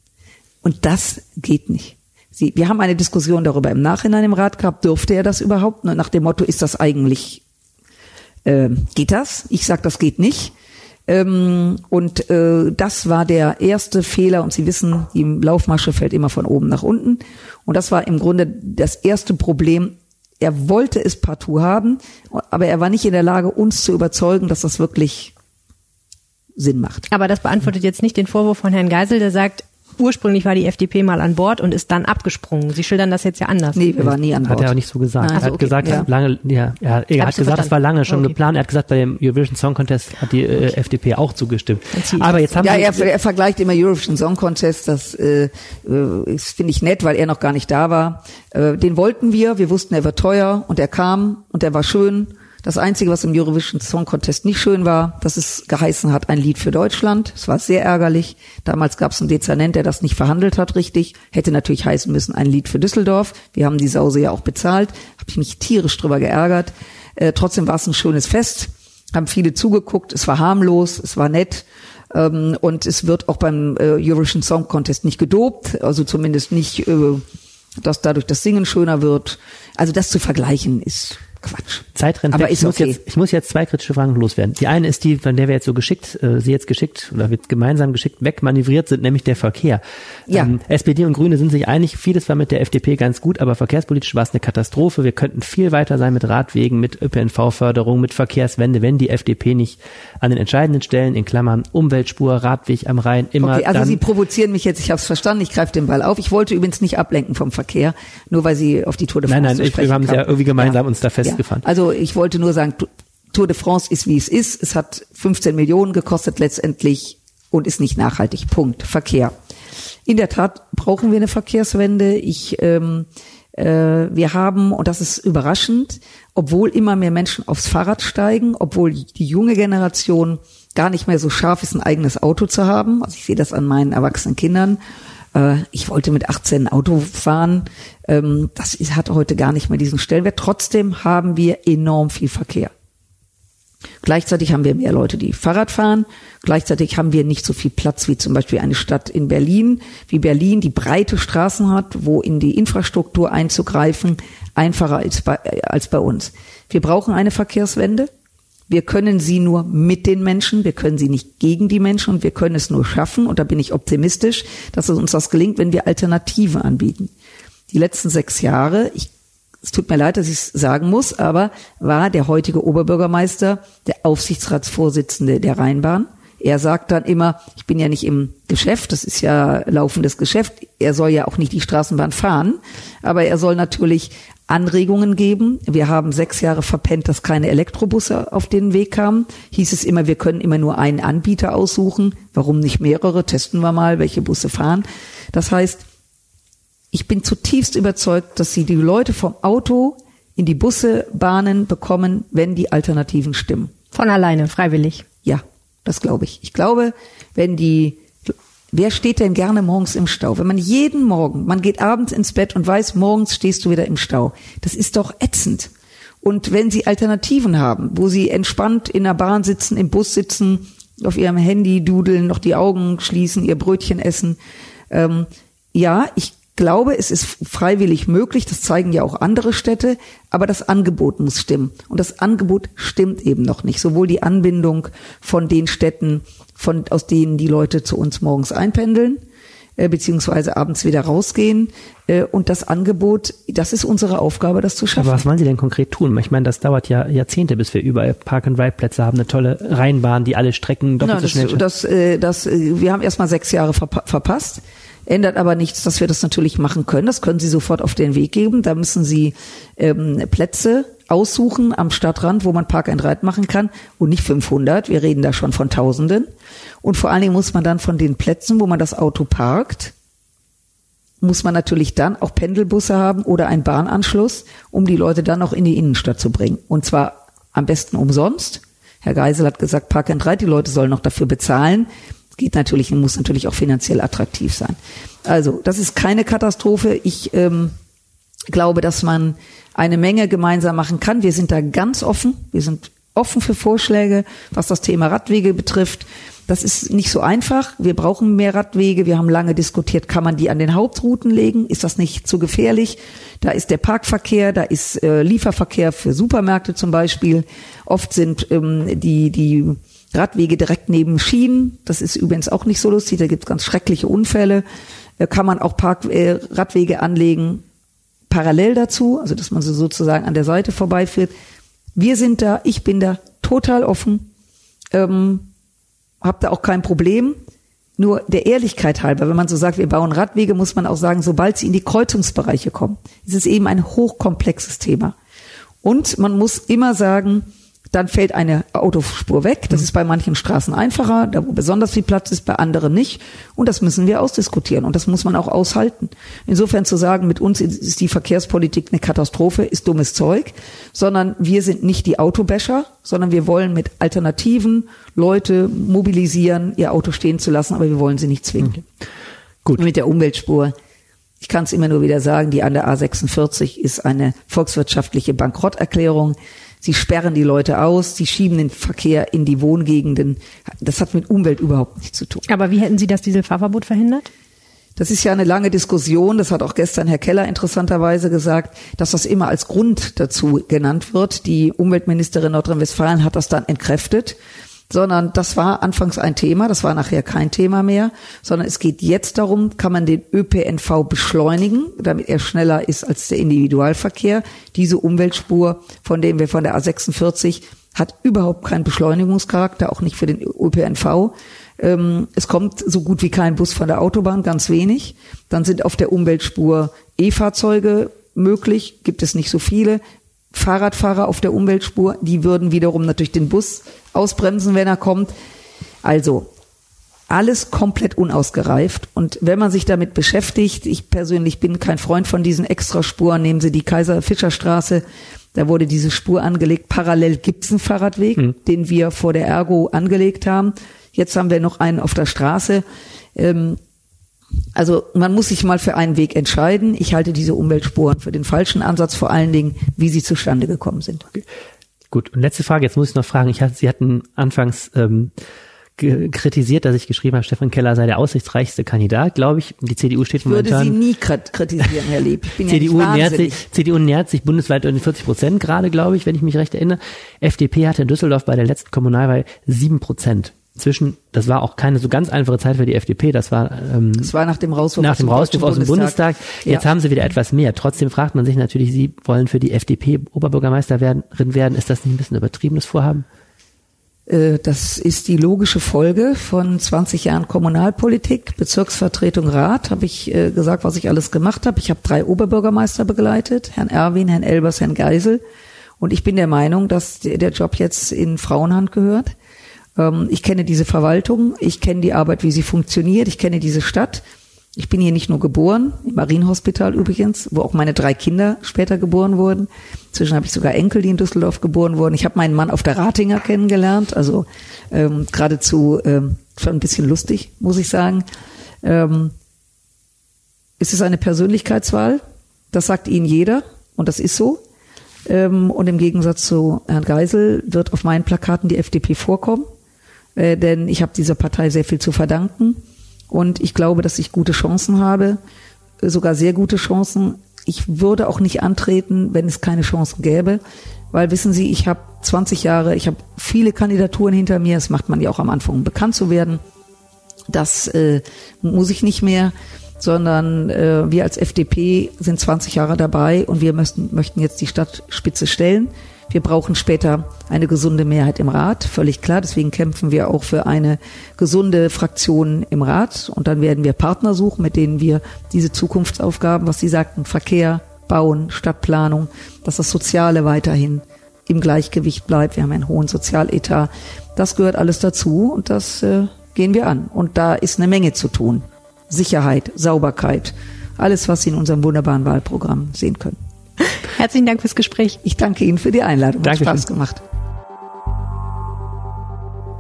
Und das geht nicht. Sie, wir haben eine Diskussion darüber im Nachhinein im Rat gehabt, dürfte er das überhaupt? Nach dem Motto, ist das eigentlich, äh, geht das? Ich sag, das geht nicht. Ähm, und äh, das war der erste Fehler. Und Sie wissen, die Laufmasche fällt immer von oben nach unten. Und das war im Grunde das erste Problem. Er wollte es partout haben, aber er war nicht in der Lage, uns zu überzeugen, dass das wirklich Sinn macht. Aber das beantwortet jetzt nicht den Vorwurf von Herrn Geisel, der sagt, ursprünglich war die FDP mal an Bord und ist dann abgesprungen. Sie schildern das jetzt ja anders. Nee, wir waren nie an Bord. Hat er auch nicht so gesagt. Nein. er hat okay, gesagt, ja. lange, ja, er, er hat gesagt, das war lange schon Okay. geplant. Er hat gesagt, bei dem Eurovision Song Contest hat die äh, FDP auch zugestimmt. Aber jetzt haben Ja, wir, er, er vergleicht immer Eurovision Song Contest, das äh, finde ich nett, weil er noch gar nicht da war. Äh, den wollten wir, wir wussten, er wird teuer und er kam und er war schön. Das Einzige, was im Eurovision Song Contest nicht schön war, dass es geheißen hat, ein Lied für Deutschland. Es war sehr ärgerlich. Damals gab es einen Dezernent, der das nicht verhandelt hat richtig. Hätte natürlich heißen müssen, ein Lied für Düsseldorf. Wir haben die Sause ja auch bezahlt. Habe ich mich tierisch drüber geärgert. Äh, trotzdem war es ein schönes Fest. Haben viele zugeguckt. Es war harmlos, es war nett. Ähm, und es wird auch beim äh, Eurovision Song Contest nicht gedopt. Also zumindest nicht, äh, dass dadurch das Singen schöner wird. Also das zu vergleichen ist Quatsch. Zeit rennt Aber weg. ist ich, muss okay. jetzt, ich muss jetzt zwei kritische Fragen loswerden. Die eine ist die, von der wir jetzt so geschickt, äh, sie jetzt geschickt oder wird gemeinsam geschickt wegmanövriert sind, nämlich der Verkehr. Ja. Ähm, SPD und Grüne sind sich einig, vieles war mit der FDP ganz gut, aber verkehrspolitisch war es eine Katastrophe. Wir könnten viel weiter sein mit Radwegen, mit ÖPNV-Förderung, mit Verkehrswende, wenn die FDP nicht an den entscheidenden Stellen, in Klammern Umweltspur, Radweg am Rhein, immer Okay, also dann Sie provozieren mich jetzt, ich habe es verstanden, ich greife den Ball auf. Ich wollte übrigens nicht ablenken vom Verkehr, nur weil Sie auf die Tour de France Nein, nein, ich- wir haben es ja irgendwie gemeinsam uns da festgefahren. Ja. Also ich wollte nur sagen, Tour de France ist, wie es ist. Es hat 15 Millionen gekostet letztendlich und ist nicht nachhaltig. Punkt. Verkehr. In der Tat brauchen wir eine Verkehrswende. Ich, ähm, äh, wir haben, und das ist überraschend, obwohl immer mehr Menschen aufs Fahrrad steigen, obwohl die junge Generation gar nicht mehr so scharf ist, ein eigenes Auto zu haben. Also ich sehe das an meinen erwachsenen Kindern. Äh, ich wollte mit 18 ein Auto fahren. Ähm, das ist, hat heute gar nicht mehr diesen Stellenwert. Trotzdem haben wir enorm viel Verkehr. Gleichzeitig haben wir mehr Leute, die Fahrrad fahren. Gleichzeitig haben wir nicht so viel Platz wie zum Beispiel eine Stadt in Berlin, wie Berlin, die breite Straßen hat, wo in die Infrastruktur einzugreifen einfacher als bei, äh, als bei uns. Wir brauchen eine Verkehrswende. Wir können sie nur mit den Menschen, wir können sie nicht gegen die Menschen und wir können es nur schaffen, und da bin ich optimistisch, dass es uns das gelingt, wenn wir Alternativen anbieten. Die letzten sechs Jahre, ich es tut mir leid, dass ich es sagen muss, aber war der heutige Oberbürgermeister der Aufsichtsratsvorsitzende der Rheinbahn. Er sagt dann immer, ich bin ja nicht im Geschäft, das ist ja laufendes Geschäft. Er soll ja auch nicht die Straßenbahn fahren, aber er soll natürlich Anregungen geben. Wir haben sechs Jahre verpennt, dass keine Elektrobusse auf den Weg kamen. Hieß es immer, wir können immer nur einen Anbieter aussuchen. Warum nicht mehrere? Testen wir mal, welche Busse fahren. Das heißt, ich bin zutiefst überzeugt, dass sie die Leute vom Auto in die Busse, Bahnen bekommen, wenn die Alternativen stimmen. Von alleine, freiwillig. Ja, das glaube ich. Ich glaube, wenn die, wer steht denn gerne morgens im Stau? Wenn man jeden Morgen, man geht abends ins Bett und weiß, morgens stehst du wieder im Stau. Das ist doch ätzend. Und wenn sie Alternativen haben, wo sie entspannt in der Bahn sitzen, im Bus sitzen, auf ihrem Handy dudeln, noch die Augen schließen, ihr Brötchen essen, ähm, ja, ich glaube, es ist freiwillig möglich, das zeigen ja auch andere Städte, aber das Angebot muss stimmen. Und das Angebot stimmt eben noch nicht. Sowohl die Anbindung von den Städten, von, aus denen die Leute zu uns morgens einpendeln, äh, beziehungsweise abends wieder rausgehen. Äh, und das Angebot, das ist unsere Aufgabe, das zu schaffen. Aber was wollen Sie denn konkret tun? Ich meine, das dauert ja Jahrzehnte, bis wir überall Park-and-Ride-Plätze haben, eine tolle Rheinbahn, die alle Strecken doppelt Na, so schnell das, das, äh, das, äh, Wir haben erstmal sechs Jahre verpa verpasst. Ändert aber nichts, dass wir das natürlich machen können. Das können Sie sofort auf den Weg geben. Da müssen Sie ähm, Plätze aussuchen am Stadtrand, wo man Park and Ride machen kann und nicht 500. Wir reden da schon von Tausenden. Und vor allen Dingen muss man dann von den Plätzen, wo man das Auto parkt, muss man natürlich dann auch Pendelbusse haben oder einen Bahnanschluss, um die Leute dann auch in die Innenstadt zu bringen. Und zwar am besten umsonst. Herr Geisel hat gesagt, Park and Ride, die Leute sollen noch dafür bezahlen geht natürlich muss natürlich auch finanziell attraktiv sein. Also das ist keine Katastrophe. Ich ähm, glaube, dass man eine Menge gemeinsam machen kann. Wir sind da ganz offen. Wir sind offen für Vorschläge, was das Thema Radwege betrifft. Das ist nicht so einfach. Wir brauchen mehr Radwege. Wir haben lange diskutiert, kann man die an den Hauptrouten legen? Ist das nicht zu gefährlich? Da ist der Parkverkehr, da ist äh, Lieferverkehr für Supermärkte zum Beispiel. Oft sind ähm, die, die Radwege direkt neben Schienen. Das ist übrigens auch nicht so lustig. Da gibt es ganz schreckliche Unfälle. Da kann man auch Park äh, Radwege anlegen parallel dazu, also dass man sie sozusagen an der Seite vorbeiführt. Wir sind da, ich bin da total offen, ähm, habe da auch kein Problem. Nur der Ehrlichkeit halber, wenn man so sagt, wir bauen Radwege, muss man auch sagen, sobald sie in die Kreuzungsbereiche kommen, ist es eben ein hochkomplexes Thema. Und man muss immer sagen, dann fällt eine Autospur weg. Das mhm. ist bei manchen Straßen einfacher, da wo besonders viel Platz ist, bei anderen nicht. Und das müssen wir ausdiskutieren und das muss man auch aushalten. Insofern zu sagen, mit uns ist die Verkehrspolitik eine Katastrophe, ist dummes Zeug, sondern wir sind nicht die Autobäscher, sondern wir wollen mit Alternativen Leute mobilisieren, ihr Auto stehen zu lassen, aber wir wollen sie nicht zwingen. Okay. Gut. Mit der Umweltspur. Ich kann es immer nur wieder sagen, die an der A46 ist eine volkswirtschaftliche Bankrotterklärung. Sie sperren die Leute aus, sie schieben den Verkehr in die Wohngegenden. Das hat mit Umwelt überhaupt nichts zu tun. Aber wie hätten Sie das Dieselfahrverbot verhindert? Das ist ja eine lange Diskussion. Das hat auch gestern Herr Keller interessanterweise gesagt, dass das immer als Grund dazu genannt wird. Die Umweltministerin Nordrhein-Westfalen hat das dann entkräftet sondern das war anfangs ein Thema, das war nachher kein Thema mehr, sondern es geht jetzt darum, kann man den ÖPNV beschleunigen, damit er schneller ist als der Individualverkehr. Diese Umweltspur, von dem wir von der A46 hat überhaupt keinen Beschleunigungscharakter, auch nicht für den ÖPNV. Ähm, es kommt so gut wie kein Bus von der Autobahn, ganz wenig. Dann sind auf der Umweltspur E-Fahrzeuge möglich, gibt es nicht so viele. Fahrradfahrer auf der Umweltspur, die würden wiederum natürlich den Bus ausbremsen, wenn er kommt. Also alles komplett unausgereift. Und wenn man sich damit beschäftigt, ich persönlich bin kein Freund von diesen Extraspuren, nehmen Sie die Kaiser-Fischer-Straße, da wurde diese Spur angelegt. Parallel gibt's einen Fahrradweg, mhm. den wir vor der Ergo angelegt haben. Jetzt haben wir noch einen auf der Straße. Ähm, also man muss sich mal für einen Weg entscheiden. Ich halte diese Umweltspuren für den falschen Ansatz, vor allen Dingen, wie sie zustande gekommen sind. Gut, und letzte Frage, jetzt muss ich noch fragen, ich hatte, Sie hatten anfangs ähm, kritisiert, dass ich geschrieben habe, Stefan Keller sei der aussichtsreichste Kandidat, glaube ich. Die CDU steht ich würde momentan. Sie nie kritisieren, Herr Lieb. CDU, ja nähert sich, CDU nähert sich bundesweit um 40 Prozent gerade, glaube ich, wenn ich mich recht erinnere. FDP hatte in Düsseldorf bei der letzten Kommunalwahl sieben Prozent zwischen, das war auch keine so ganz einfache Zeit für die FDP, das war, ähm, das war nach dem Rauswurf, nach dem Rauswurf aus dem Bundestag. Jetzt ja. haben sie wieder etwas mehr. Trotzdem fragt man sich natürlich, sie wollen für die FDP Oberbürgermeisterin werden. Ist das nicht ein bisschen übertriebenes Vorhaben? Äh, das ist die logische Folge von 20 Jahren Kommunalpolitik, Bezirksvertretung Rat, habe ich äh, gesagt, was ich alles gemacht habe. Ich habe drei Oberbürgermeister begleitet, Herrn Erwin, Herrn Elbers, Herrn Geisel. Und ich bin der Meinung, dass der Job jetzt in Frauenhand gehört. Ähm, ich kenne diese Verwaltung, ich kenne die Arbeit, wie sie funktioniert, ich kenne diese Stadt. Ich bin hier nicht nur geboren, im Marienhospital übrigens, wo auch meine drei Kinder später geboren wurden. Inzwischen habe ich sogar Enkel, die in Düsseldorf geboren wurden. Ich habe meinen Mann auf der Ratinger kennengelernt, also ähm, geradezu ähm, schon ein bisschen lustig, muss ich sagen. Ähm, es ist eine Persönlichkeitswahl, das sagt Ihnen jeder und das ist so. Ähm, und im Gegensatz zu Herrn Geisel wird auf meinen Plakaten die FDP vorkommen äh, denn ich habe dieser Partei sehr viel zu verdanken und ich glaube, dass ich gute Chancen habe, äh, sogar sehr gute Chancen. Ich würde auch nicht antreten, wenn es keine Chancen gäbe, weil wissen Sie, ich habe 20 Jahre, ich habe viele Kandidaturen hinter mir, das macht man ja auch am Anfang, um bekannt zu werden. Das äh, muss ich nicht mehr, sondern äh, wir als FDP sind 20 Jahre dabei und wir möchten, möchten jetzt die Stadtspitze stellen. Wir brauchen später eine gesunde Mehrheit im Rat, völlig klar. Deswegen kämpfen wir auch für eine gesunde Fraktion im Rat. Und dann werden wir Partner suchen, mit denen wir diese Zukunftsaufgaben, was Sie sagten, Verkehr, Bauen, Stadtplanung, dass das Soziale weiterhin im Gleichgewicht bleibt. Wir haben einen hohen Sozialetat. Das gehört alles dazu und das äh, gehen wir an. Und da ist eine Menge zu tun. Sicherheit, Sauberkeit, alles, was Sie in unserem wunderbaren Wahlprogramm sehen können. Herzlichen Dank fürs Gespräch. Ich danke Ihnen für die Einladung. Hat Dankeschön. Spaß gemacht.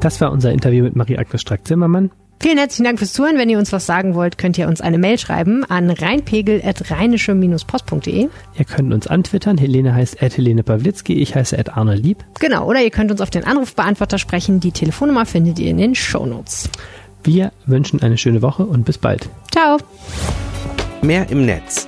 Das war unser Interview mit Marie-Agnes Strack-Zimmermann. Vielen herzlichen Dank fürs Zuhören. Wenn ihr uns was sagen wollt, könnt ihr uns eine Mail schreiben an rheinpegel.rheinische-post.de. Ihr könnt uns antwittern. Helene heißt at Helene Pawlitzki, ich heiße at Arne Lieb. Genau, oder ihr könnt uns auf den Anrufbeantworter sprechen. Die Telefonnummer findet ihr in den Shownotes. Wir wünschen eine schöne Woche und bis bald. Ciao. Mehr im Netz.